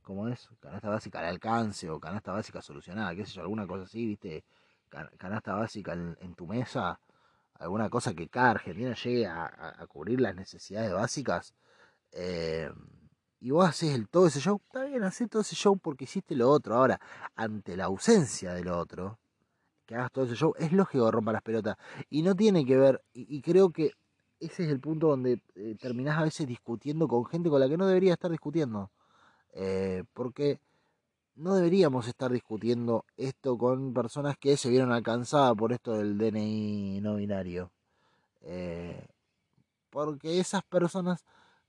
¿cómo es? Canasta básica al alcance o canasta básica solucionada, qué sé yo, alguna cosa así, viste, canasta básica en tu mesa alguna cosa que cada argentina llegue a, cubrir las necesidades básicas, eh, y vos haces el, todo ese show, está bien, haces todo ese show porque hiciste lo otro. Ahora, ante la ausencia de lo otro, que hagas todo ese show, es lógico que rompa las pelotas. Y no tiene que ver, y, creo que ese es el punto donde eh, terminás a veces discutiendo con gente con la que no debería estar discutiendo. Eh, porque no deberíamos estar discutiendo esto con personas que se vieron alcanzadas por esto del DNI no binario. Eh, porque esas personas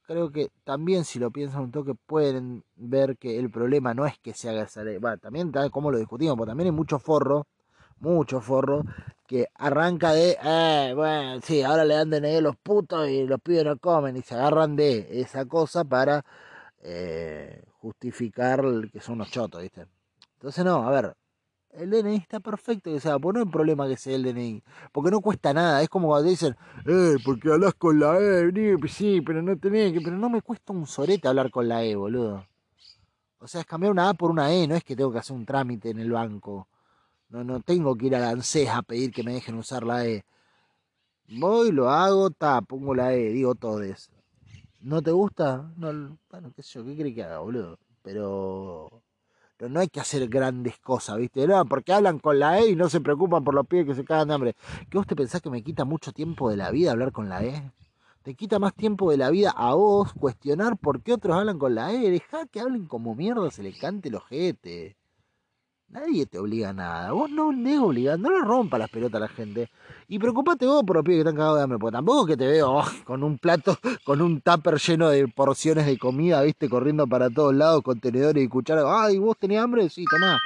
creo que también si lo piensan un toque pueden ver que el problema no es que se haga esa. Bueno, también tal como lo discutimos, porque también hay mucho forro, mucho forro, que arranca de, eh, bueno, sí, ahora le dan DNI a los putos y los pibes no comen y se agarran de esa cosa para eh, justificar que son unos chotos, ¿viste? Entonces, no, a ver, el DNI está perfecto que sea, pues no hay problema que sea el DNI, porque no cuesta nada, es como cuando dicen, eh, porque hablas con la E, sí, pero no tenés que, pero no me cuesta un sorete hablar con la E, boludo. O sea, es cambiar una A por una E, no es que tengo que hacer un trámite en el banco. No, no tengo que ir a la ANSES a pedir que me dejen usar la E. Voy, lo hago, ta, pongo la E, digo todes. ¿No te gusta? No, bueno, qué sé yo, ¿qué crees que haga, boludo? Pero, pero no hay que hacer grandes cosas, ¿viste? No, porque hablan con la E y no se preocupan por los pibes que se cagan de hambre. ¿Qué vos te pensás que me quita mucho tiempo de la vida hablar con la E? Te quita más tiempo de la vida a vos cuestionar por qué otros hablan con la E. Dejá que hablen como mierda se le cante el ojete. Nadie te obliga a nada. Vos no le obligando, no le rompa las pelotas a la gente. Y preocupate vos por los pibes que están cagados de hambre, porque tampoco que te veo con un plato, con un tupper lleno de porciones de comida, viste, corriendo para todos lados, contenedores y cucharas. Ay, ¿vos tenés hambre? Sí, tomá.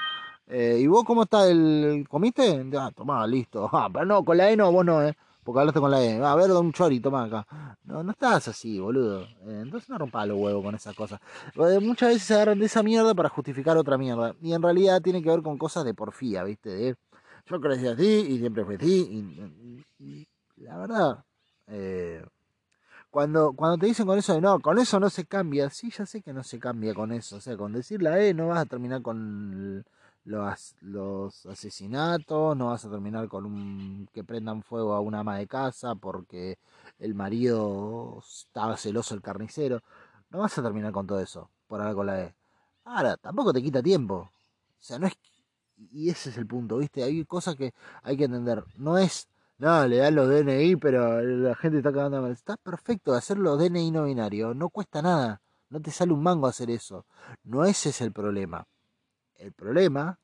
Eh, ¿Y vos cómo está el... ¿Comiste? Ah, tomá, listo. Ah, pero no, con la E no, vos no, eh porque hablaste con la E. A ver, un chori, toma acá. No, no estás así, boludo. Eh, entonces no rompa los huevos con esas cosas. Eh, muchas veces se agarran de esa mierda para justificar otra mierda. Y en realidad tiene que ver con cosas de porfía, ¿viste? De, yo crecí así y siempre fui así. Y, la verdad, eh, cuando, cuando te dicen con eso de no, con eso no se cambia. Sí, ya sé que no se cambia con eso. O sea, con decir la E no vas a terminar con los, los asesinatos, no vas a terminar con un que prendan fuego a una ama de casa porque el marido estaba celoso el carnicero. No vas a terminar con todo eso por con la E. Ahora, tampoco te quita tiempo. O sea, no es y ese es el punto, ¿viste? Hay cosas que hay que entender. No es, no, le dan los DNI, pero la gente está cagando mal. Está perfecto hacer los DNI no binario, no cuesta nada. No te sale un mango hacer eso. No ese es el problema. El problema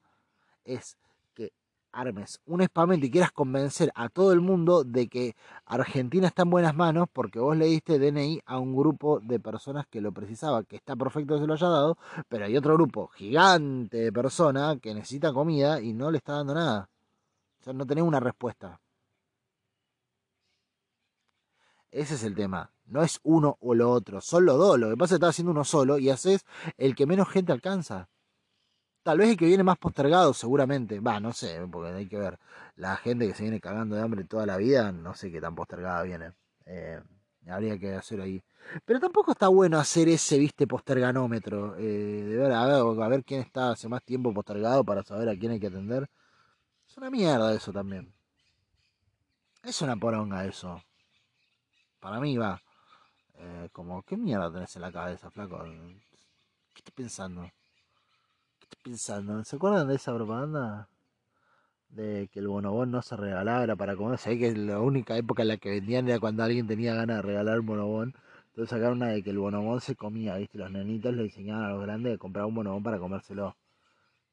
es que armes un espamento y quieras convencer a todo el mundo de que Argentina está en buenas manos porque vos le diste DNI a un grupo de personas que lo precisaba, que está perfecto que se lo haya dado, pero hay otro grupo gigante de personas que necesita comida y no le está dando nada. O sea, no tenés una respuesta. Ese es el tema. No es uno o lo otro, son los dos. Lo que pasa es que estás haciendo uno solo y haces el que menos gente alcanza. Tal vez el que viene más postergado, seguramente. Va, no sé, porque hay que ver. La gente que se viene cagando de hambre toda la vida, no sé qué tan postergada viene. Eh, habría que hacer ahí. Pero tampoco está bueno hacer ese, viste, posterganómetro. Eh, de ver, a ver, a ver quién está hace más tiempo postergado para saber a quién hay que atender. Es una mierda eso también. Es una poronga eso. Para mí va. Eh, como, ¿qué mierda tenés en la cabeza, flaco? ¿Qué estás pensando? Pensando, ¿se acuerdan de esa propaganda? De que el bonobón no se regalaba, para comer. Sé que la única época en la que vendían era cuando alguien tenía ganas de regalar un bonobón. Entonces sacaron una de que el bonobón se comía, ¿viste? Los nenitos le enseñaban a los grandes de comprar un bonobón para comérselo.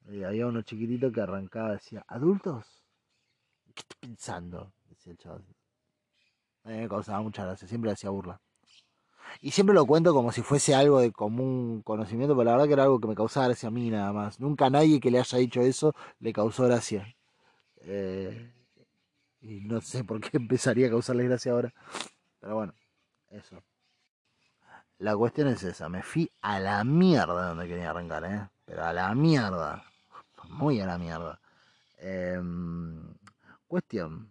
Y había uno chiquitito que arrancaba decía, ¿adultos? ¿Qué estás pensando? Decía el chaval. A me causaba mucha gracia, siempre hacía burla. Y siempre lo cuento como si fuese algo de común conocimiento, pero la verdad que era algo que me causaba gracia a mí nada más. Nunca nadie que le haya dicho eso le causó gracia. Eh, y no sé por qué empezaría a causarle gracia ahora. Pero bueno, eso. La cuestión es esa, me fui a la mierda donde quería arrancar, ¿eh? Pero a la mierda. Muy a la mierda. Em, cuestión.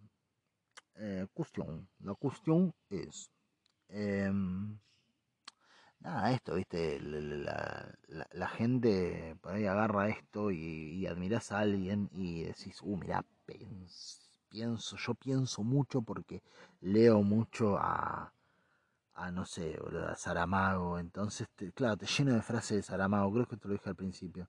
Eh, cuestión. La cuestión es... Em, nada, esto, viste, la, gente por ahí agarra esto y, y admiras a alguien y decís, uh, mira, pienso, yo pienso mucho porque leo mucho a, a no sé, a Saramago, entonces, claro, te lleno de frases de Saramago, creo que te lo dije al principio.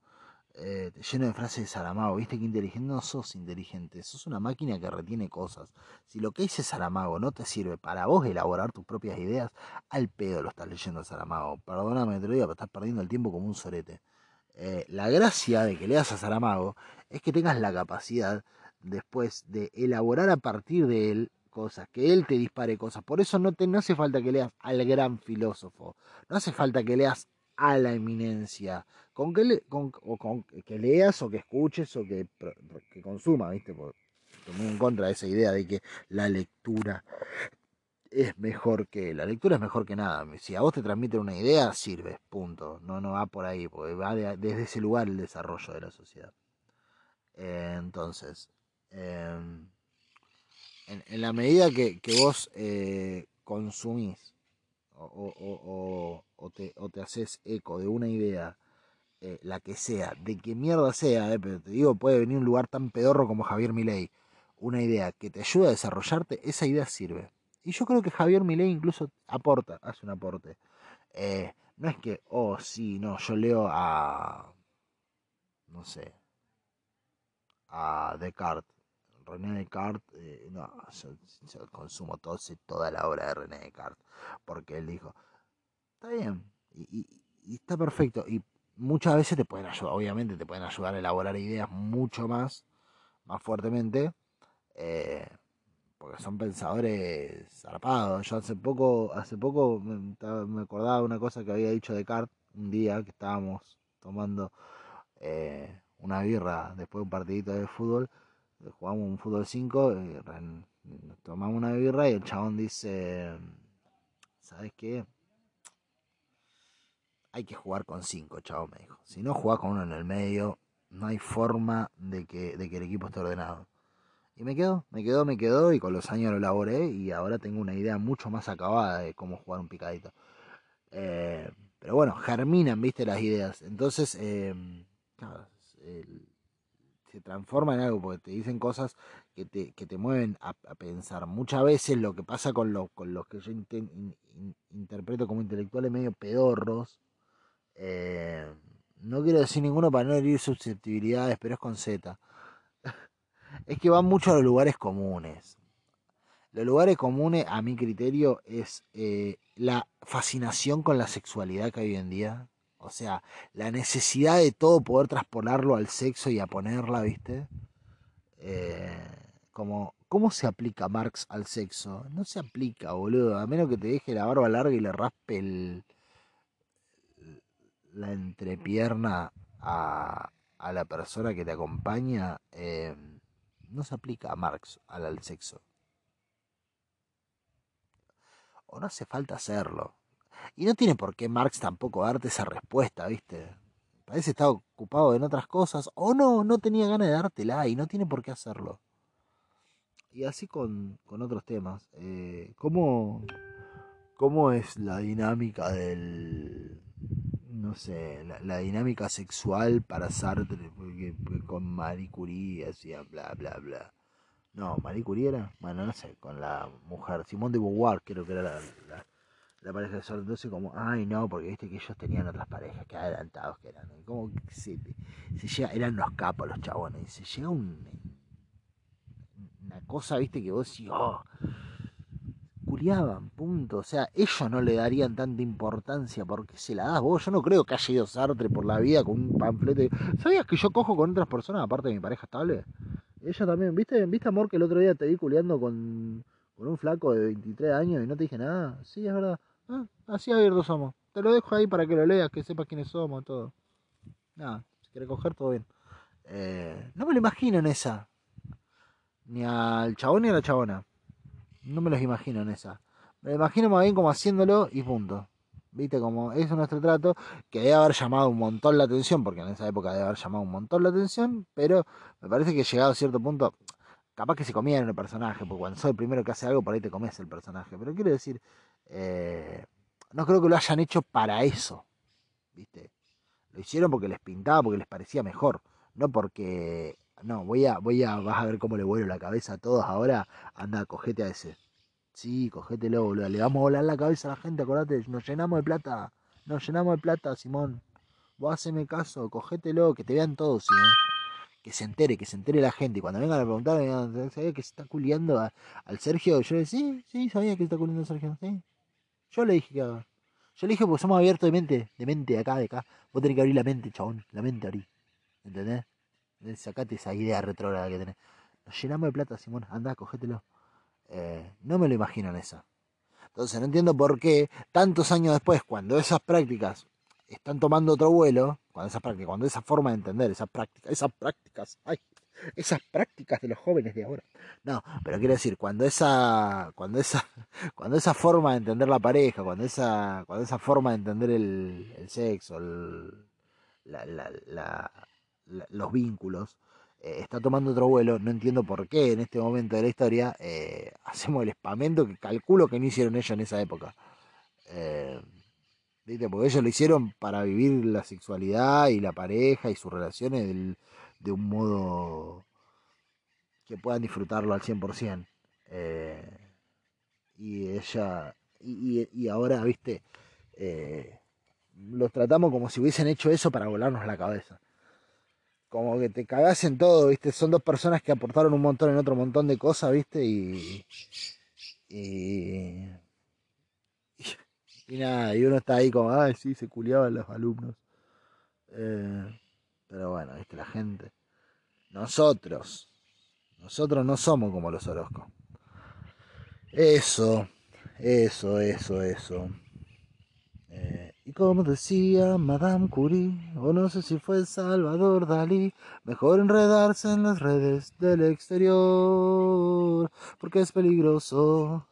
Eh, lleno de frases de Saramago, viste que inteligente no sos inteligente, sos una máquina que retiene cosas. Si lo que dice Saramago no te sirve para vos elaborar tus propias ideas, al pedo lo estás leyendo Saramago. Perdóname, te lo digo, pero estás perdiendo el tiempo como un sorete. Eh, la gracia de que leas a Saramago es que tengas la capacidad después de elaborar a partir de él cosas, que él te dispare cosas. Por eso no, te, no hace falta que leas al gran filósofo, no hace falta que leas a la eminencia, con que, le, o que leas o que escuches o que, que consumas, ¿viste? Porque estoy muy en contra de esa idea de que la lectura es mejor que la lectura es mejor que nada. Si a vos te transmite una idea, sirve, punto. No, no va por ahí, porque va desde ese lugar el desarrollo de la sociedad. entonces, em, en, la medida que, vos eh, consumís o, o, te, o te haces eco de una idea, eh, la que sea, de que mierda sea, eh, pero te digo, puede venir un lugar tan pedorro como Javier Milei, una idea que te ayuda a desarrollarte, esa idea sirve. Y yo creo que Javier Milei incluso aporta, hace un aporte. Eh, no es que, oh, sí, no, yo leo a, no sé, a Descartes. René Descartes, no, yo, consumo todo, toda la obra de René Descartes, porque él dijo, está bien, y, está perfecto, y muchas veces te pueden ayudar, obviamente te pueden ayudar a elaborar ideas mucho más, más fuertemente, eh, porque son pensadores zarpados. Yo hace poco, hace poco me, acordaba de una cosa que había dicho Descartes un día que estábamos tomando eh, una birra después de un partidito de fútbol, jugamos un fútbol 5, tomamos una birra y el chabón dice, ¿sabes qué? Hay que jugar con 5, chabón, me dijo. Si no jugás con uno en el medio, no hay forma de que, el equipo esté ordenado. Y me quedó, me quedó, me quedó y con los años lo elaboré y ahora tengo una idea mucho más acabada de cómo jugar un picadito. Eh, pero bueno, germinan, viste, las ideas. Entonces, eh, se transforma en algo porque te dicen cosas que te, que te mueven a, pensar. Muchas veces lo que pasa con, lo, con los que yo interpreto como intelectuales medio pedorros, eh, no quiero decir ninguno para no herir susceptibilidades, pero es con Z. es que van mucho a los lugares comunes. Los lugares comunes, a mi criterio, es eh, la fascinación con la sexualidad que hay hoy en día. O sea, la necesidad de todo poder traspolarlo al sexo y a ponerla, ¿viste? Eh, como, ¿cómo se aplica Marx al sexo? No se aplica, boludo. A menos que te deje la barba larga y le raspe el, la entrepierna a, a la persona que te acompaña, eh, no se aplica a Marx al, al sexo. O no hace falta hacerlo. Y no tiene por qué Marx tampoco darte esa respuesta, ¿viste? Parece estar ocupado en otras cosas. O no, no tenía ganas de dártela y no tiene por qué hacerlo. Y así con, con otros temas. Eh, ¿cómo, ¿Cómo es la dinámica del... No sé, la, dinámica sexual para Sartre con Marie Curie, hacía bla, bla, bla. No, Marie Curie era, bueno, no sé, con la mujer, Simón de Beauvoir creo que era la, la pareja de Sol. Entonces, como, ay, no, porque viste que ellos tenían otras parejas, que adelantados que eran. Como que se, llega, eran los capos los chabones. Y se llega un, una cosa, viste, que vos decís, oh, punto. O sea, ellos no le darían tanta importancia porque se la das vos. Yo no creo que haya ido Sartre por la vida con un panfleto. ¿Sabías que yo cojo con otras personas aparte de mi pareja estable? Ella también, ¿viste? ¿Viste, amor, que el otro día te vi culiando con, con un flaco de 23 años y no te dije nada? Sí, es verdad. Ah, así abiertos somos. Te lo dejo ahí para que lo leas, que sepas quiénes somos, todo. Nada, si quieres coger, todo bien. Eh, no me lo imagino en esa. Ni al chabón ni a la chabona. No me los imagino en esa. Me imagino más bien como haciéndolo y punto. ¿Viste? Como es nuestro trato, que debe haber llamado un montón la atención, porque en esa época debe haber llamado un montón la atención, pero me parece que llegado a cierto punto, capaz que se comían el personaje, porque cuando soy el primero que hace algo, por ahí te comes el personaje. Pero quiero decir, eh, no creo que lo hayan hecho para eso. ¿Viste? Lo hicieron porque les pintaba, porque les parecía mejor. No porque. No, voy a, voy a, vas a ver cómo le vuelo la cabeza a todos ahora. Anda, cogete a ese. Sí, cogételo, boludo. Le vamos a volar la cabeza a la gente, acordate. Nos llenamos de plata. Nos llenamos de plata, Simón. Vos haceme caso, cogételo, que te vean todos, ¿sí, que se entere, que se entere la gente. Y cuando vengan a preguntar, ¿sabía que se está culiando al Sergio? Yo le decía, sí, sí, sabía que se está culiando al Sergio, sí. Yo le dije que haga. Yo le dije, porque somos abiertos de mente, de mente, de acá, de acá. Vos tenés que abrir la mente, chabón. La mente abrí. ¿Entendés? Sacate esa idea retrógrada que tenés. Nos llenamos de plata, Simón. Anda, cogételo. Eh, no me lo imagino en esa. Entonces no entiendo por qué tantos años después, cuando esas prácticas están tomando otro vuelo, cuando esas prácticas, cuando esa forma de entender, esas prácticas, esas prácticas, ay, esas prácticas de los jóvenes de ahora. No, pero quiero decir, cuando esa, cuando esa, cuando esa forma de entender la pareja, cuando esa, cuando esa forma de entender el, sexo, los vínculos, eh, está tomando otro vuelo, no entiendo por qué en este momento de la historia eh, hacemos el espamento que calculo que no hicieron ellos en esa época. Eh, porque ellos lo hicieron para vivir la sexualidad y la pareja y sus relaciones de un modo que puedan disfrutarlo al 100%. Eh, y ella, y, ahora, viste, los tratamos como si hubiesen hecho eso para volarnos la cabeza. Como que te cagas en todo, viste, son dos personas que aportaron un montón en otro montón de cosas, viste, y, y y nada, y uno está ahí como, ay, sí, se culiaban los alumnos. Eh, pero bueno, viste, la gente. Nosotros. Nosotros no somos como los Orozco. Eso, eso, eso, eso. Como decía Madame Curie, o no sé si fue Salvador Dalí, mejor enredarse en las redes del exterior, porque es peligroso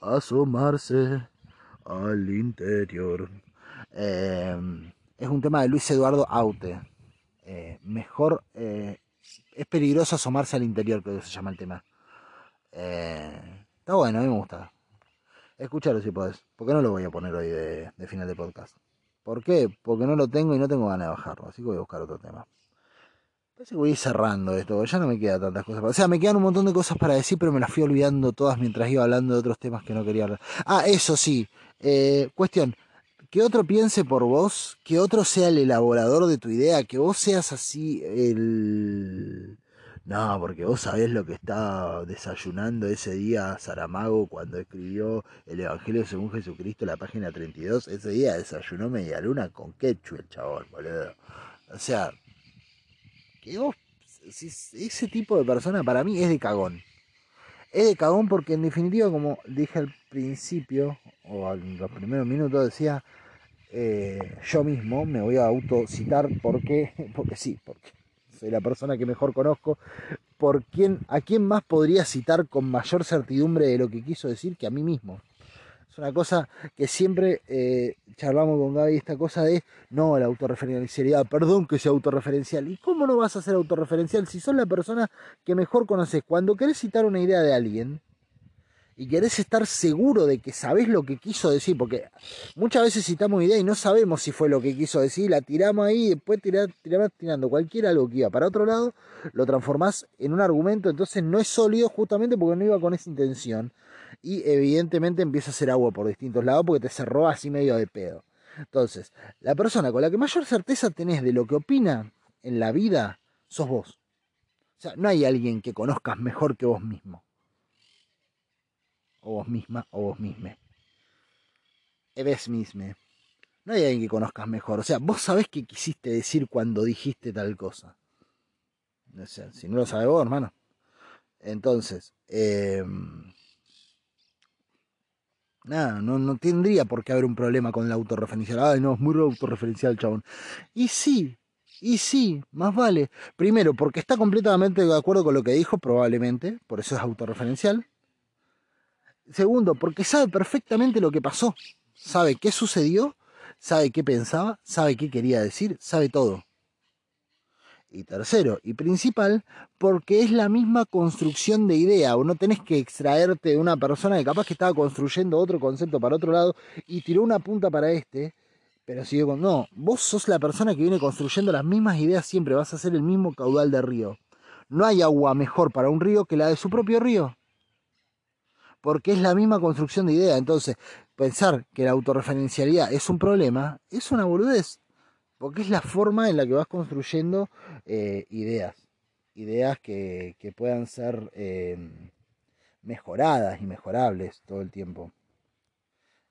asomarse al interior. Eh, es un tema de Luis Eduardo Aute. Eh, mejor, eh, es peligroso asomarse al interior, creo que se llama el tema. Eh, está bueno, a mí me gusta. Escuchalo si podés. ¿Por qué no lo voy a poner hoy de, final de podcast? ¿Por qué? Porque no lo tengo y no tengo ganas de bajarlo. Así que voy a buscar otro tema. Parece que voy a ir cerrando esto, ya no me quedan tantas cosas. O sea, me quedan un montón de cosas para decir, pero me las fui olvidando todas mientras iba hablando de otros temas que no quería hablar. Ah, eso sí. cuestión que otro piense por vos, que otro sea el elaborador de tu idea, que vos seas así el... No, porque vos sabés lo que está desayunando ese día Saramago cuando escribió el Evangelio según Jesucristo, la página 32. Ese día desayunó media luna con ketchup el chabón, boludo. O sea, que vos, ese tipo de persona para mí es de cagón. Es de cagón porque en definitiva, como dije al principio, o en los primeros minutos, decía, eh, yo mismo me voy a autocitar porque, porque sí, porque soy la persona que mejor conozco, por quién, a quién más podría citar con mayor certidumbre de lo que quiso decir que a mí mismo. Es una cosa que siempre eh, charlamos con Gaby, esta cosa de, no, la autorreferencialidad, perdón que sea autorreferencial. ¿Y cómo no vas a ser autorreferencial si sos la persona que mejor conoces? Cuando querés citar una idea de alguien, y querés estar seguro de que sabés lo que quiso decir, porque muchas veces citamos idea y no sabemos si fue lo que quiso decir, la tiramos ahí y después tirás, tirando cualquier algo que iba para otro lado, lo transformás en un argumento, entonces no es sólido justamente porque no iba con esa intención y evidentemente empieza a hacer agua por distintos lados porque te cerró así medio de pedo. Entonces, la persona con la que mayor certeza tenés de lo que opina en la vida, sos vos. O sea, no hay alguien que conozcas mejor que vos mismo o vos misma o vos misme. Eves misme. No hay alguien que conozcas mejor. O sea, vos sabés qué quisiste decir cuando dijiste tal cosa. O sea, si no lo sabes vos, hermano. Entonces, em, nada, no, no, tendría por qué haber un problema con la autorreferencial. Ay, no, es muy autorreferencial, chabón. Y sí, y sí, más vale. Primero, porque está completamente de acuerdo con lo que dijo, probablemente, por eso es autorreferencial. Segundo, porque sabe perfectamente lo que pasó. Sabe qué sucedió, sabe qué pensaba, sabe qué quería decir, sabe todo. Y tercero, y principal, porque es la misma construcción de idea, o no tenés que extraerte de una persona que capaz que estaba construyendo otro concepto para otro lado y tiró una punta para este, pero sigue con... No, vos sos la persona que viene construyendo las mismas ideas siempre, vas a hacer el mismo caudal de río. No hay agua mejor para un río que la de su propio río porque es la misma construcción de idea. Entonces, pensar que la autorreferencialidad es un problema es una boludez, porque es la forma en la que vas construyendo eh, ideas, ideas que, puedan ser em, mejoradas y mejorables todo el tiempo.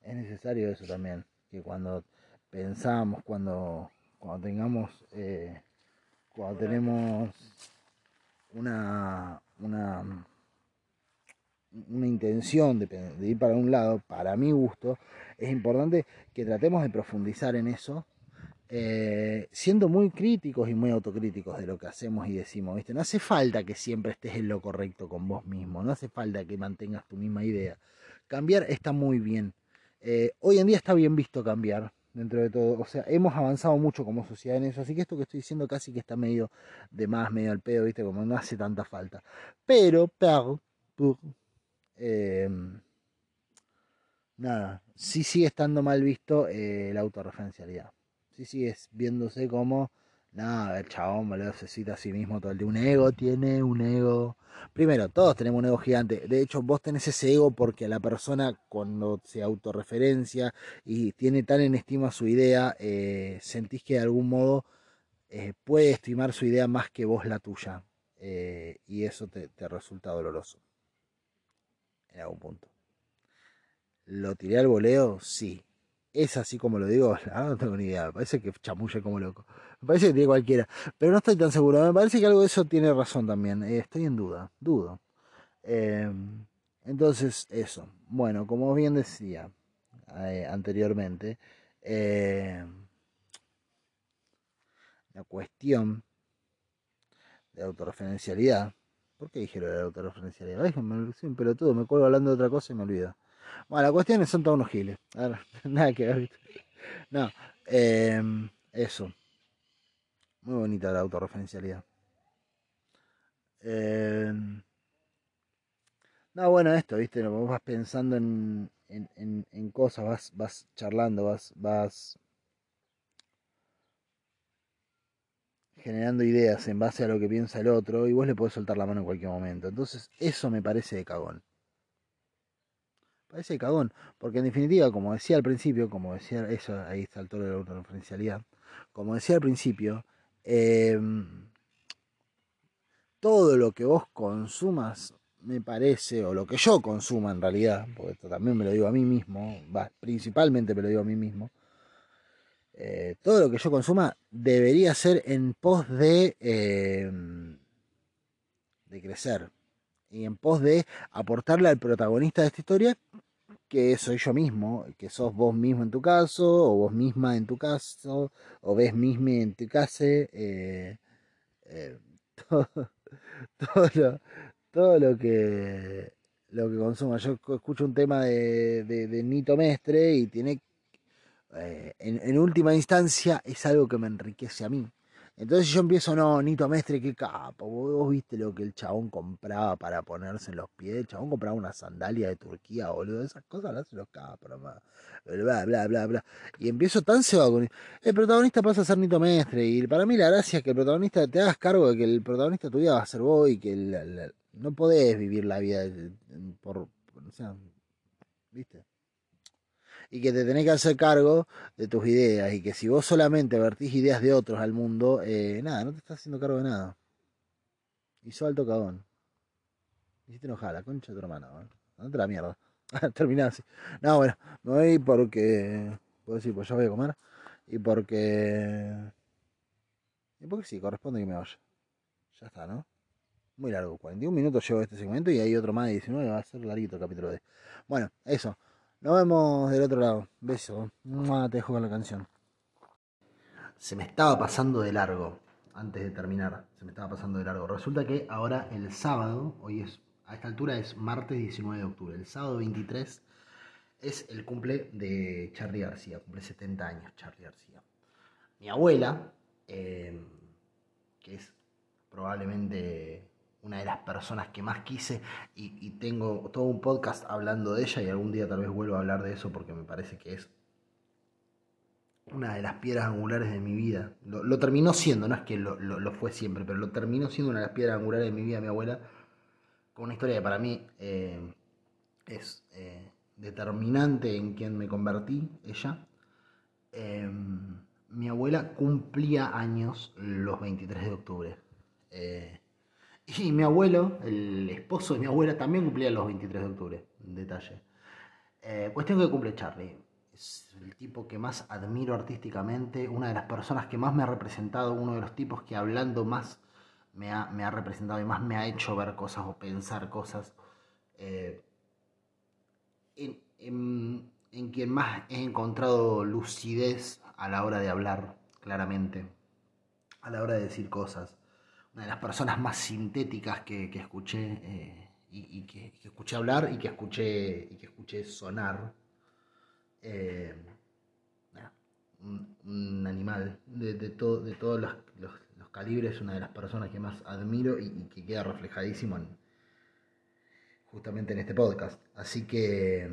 Es necesario eso también, que cuando pensamos, cuando, cuando tengamos, eh, cuando tenemos una, una una intención de, ir para un lado, para mi gusto, es importante que tratemos de profundizar en eso, eh, siendo muy críticos y muy autocríticos de lo que hacemos y decimos, ¿viste? No hace falta que siempre estés en lo correcto con vos mismo, no hace falta que mantengas tu misma idea. Cambiar está muy bien. Eh, hoy en día está bien visto cambiar, dentro de todo. O sea, hemos avanzado mucho como sociedad en eso. Así que esto que estoy diciendo casi que está medio de más, medio al pedo, ¿viste? Como no hace tanta falta. Pero, pero, Em, nada, sí sigue estando mal visto eh, la autorreferencialidad. Sí sigue viéndose como, nada, el chabón, boludo, se cita a sí mismo todo el día. Un ego tiene un ego. Primero, todos tenemos un ego gigante. De hecho, vos tenés ese ego porque la persona cuando se autorreferencia y tiene tan en estima su idea, eh, sentís que de algún modo eh, puede estimar su idea más que vos la tuya. y eso te resulta doloroso en algún punto. ¿Lo tiré al voleo? Sí. es así como lo digo, no tengo ni idea, me parece que chamulle como loco, me parece que tiene cualquiera, pero no estoy tan seguro, me parece que algo de eso tiene razón también, eh, estoy en duda, dudo. Em, entonces, eso, bueno, como bien decía eh, anteriormente, em, la cuestión de autorreferencialidad, ¿por qué dije lo de autorreferencialidad? Déjenme, soy un pelotudo, me cuelgo hablando de otra cosa y me olvido. Bueno, la cuestión es son todos unos giles. nada que ver. No, em, eso. Muy bonita la autorreferencialidad. Em, no, bueno, esto, viste, vos vas pensando en, en, cosas, vas, vas charlando, vas, vas generando ideas en base a lo que piensa el otro y vos le podés soltar la mano en cualquier momento. Entonces, eso me parece de cagón. Parece de cagón, porque en definitiva, como decía al principio, como decía, eso ahí está el toro de la autorreferencialidad, como decía al principio, em, todo lo que vos consumas, me parece, o lo que yo consuma en realidad, porque esto también me lo digo a mí mismo, principalmente me lo digo a mí mismo, eh, todo lo que yo consuma debería ser en pos de, em, de crecer y en pos de aportarle al protagonista de esta historia, que soy yo mismo, que sos vos mismo en tu caso, o vos misma en tu caso, o ves misma en tu casa, eh, eh, todo, lo, todo lo que lo que consuma. Yo escucho un tema de, de Nito Mestre y tiene eh, en, última instancia es algo que me enriquece a mí. Entonces yo empiezo, no, Nito Mestre, qué capo. Vos, viste lo que el chabón compraba para ponerse en los pies. El chabón compraba una sandalia de Turquía, boludo. Esas cosas las hacen los capos, Bla, bla, bla, bla. Y empiezo tan cebado con el protagonista pasa a ser Nito Mestre. Y para mí la gracia es que el protagonista te hagas cargo de que el protagonista de tu va a ser vos y que no podés vivir la vida por. O sea, ¿viste? Y que te tenés que hacer cargo de tus ideas y que si vos solamente vertís ideas de otros al mundo, eh, nada, no te estás haciendo cargo de nada. Sos alto cagón. Hiciste enojar la concha de tu hermana, ¿no? te la mierda. Terminás así. No, bueno, me voy porque. Puedo decir, pues ya voy a comer. Y porque. Y porque sí, corresponde que me vaya. Ya está, ¿no? Muy largo, 41 minutos llevo este segmento y hay otro más de 19, va a ser larguito el capítulo de. Bueno, eso. Nos vemos del otro lado. Beso. Te dejo con la canción. Se me estaba pasando de largo antes de terminar. Se me estaba pasando de largo. Resulta que ahora el sábado, hoy es, a esta altura es martes 19 de octubre. El sábado 23 es el cumple de Charlie García. Cumple 70 años Charlie García. Mi abuela, eh, que es probablemente una de las personas que más quise y, tengo todo un podcast hablando de ella y algún día tal vez vuelvo a hablar de eso porque me parece que es una de las piedras angulares de mi vida. Lo, terminó siendo, no es que lo, fue siempre, pero lo terminó siendo una de las piedras angulares de mi vida, mi abuela, con una historia que para mí eh, es eh, determinante en quien me convertí, ella. Em, mi abuela cumplía años los 23 de octubre. Eh, y mi abuelo, el esposo de mi abuela, también cumplía los 23 de octubre. Detalle. Eh, cuestión que cumple Charlie. Es el tipo que más admiro artísticamente, una de las personas que más me ha representado, uno de los tipos que hablando más me ha, me ha representado y más me ha hecho ver cosas o pensar cosas. Eh, en, en quien más he encontrado lucidez a la hora de hablar, claramente, a la hora de decir cosas una de las personas más sintéticas que, escuché eh, y, que, escuché hablar y que escuché, y que escuché sonar. Eh, un, animal de, todo, de todos los, calibres, una de las personas que más admiro y, que queda reflejadísimo justamente en este podcast. Así que,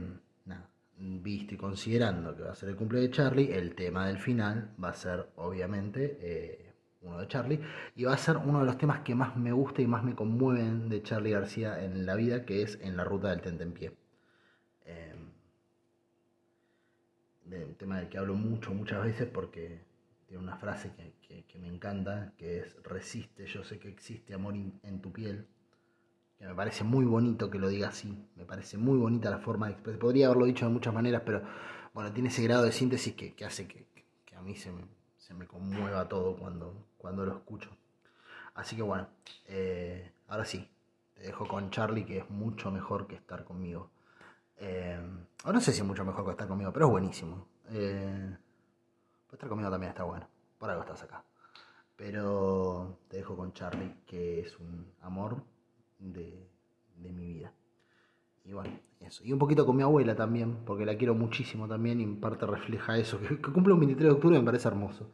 visto y considerando que va a ser el cumpleaños de Charlie, el tema del final va a ser obviamente... Eh, uno de Charlie, y va a ser uno de los temas que más me gusta y más me conmueven de Charlie García en la vida, que es En la ruta del tentempié. Eh, un tema del que hablo mucho, muchas veces, porque tiene una frase que, me encanta, que es resiste, yo sé que existe amor en tu piel, que me parece muy bonito que lo diga así, me parece muy bonita la forma de expresar, podría haberlo dicho de muchas maneras, pero bueno, tiene ese grado de síntesis que, hace que, a mí se se me, conmueva todo cuando, cuando lo escucho. Así que bueno, eh, ahora sí, te dejo con Charlie, que es mucho mejor que estar conmigo. Eh, no sé si es mucho mejor que estar conmigo, pero es buenísimo. Eh, estar conmigo también está bueno. Por algo estás acá. Pero te dejo con Charlie, que es un amor de, de mi vida. Y bueno, eso. Y un poquito con mi abuela también, porque la quiero muchísimo también y en parte refleja eso. Que, cumple un 23 de octubre me parece hermoso.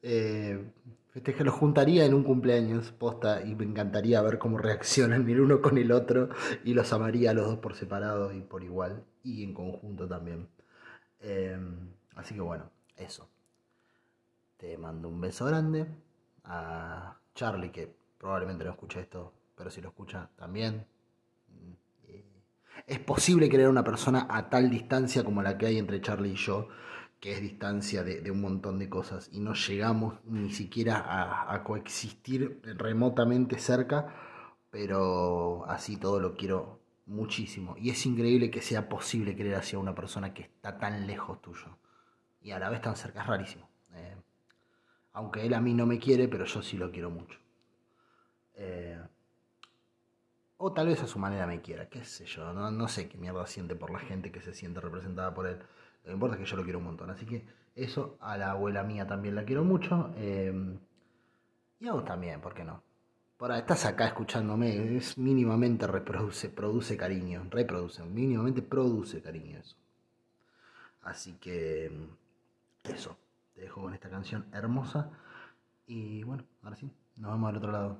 Eh, que lo juntaría en un cumpleaños posta y me encantaría ver cómo reaccionan el uno con el otro y los amaría a los dos por separado y por igual y en conjunto también. Eh, así que bueno, eso. Te mando un beso grande a Charlie que probablemente no escuche esto, pero si lo escucha también es posible crear una persona a tal distancia como la que hay entre Charlie y yo, que es distancia de, un montón de cosas, y no llegamos ni siquiera a, coexistir remotamente cerca, pero así todo lo quiero muchísimo. Y es increíble que sea posible creer hacia una persona que está tan lejos tuyo y a la vez tan cerca, es rarísimo. Eh, aunque él a mí no me quiere, pero yo sí lo quiero mucho. Eh, o tal vez a su manera me quiera, qué sé yo, no, sé qué mierda siente por la gente que se siente representada por él. Lo que importa es que yo lo quiero un montón. Así que eso, a la abuela mía también la quiero mucho. Em, y a vos también, ¿por qué no? Por ahí estás acá escuchándome, es mínimamente reproduce, produce cariño, reproduce, mínimamente produce cariño eso. Así que eso, te dejo con esta canción hermosa. Y bueno, ahora sí, nos vemos al otro lado.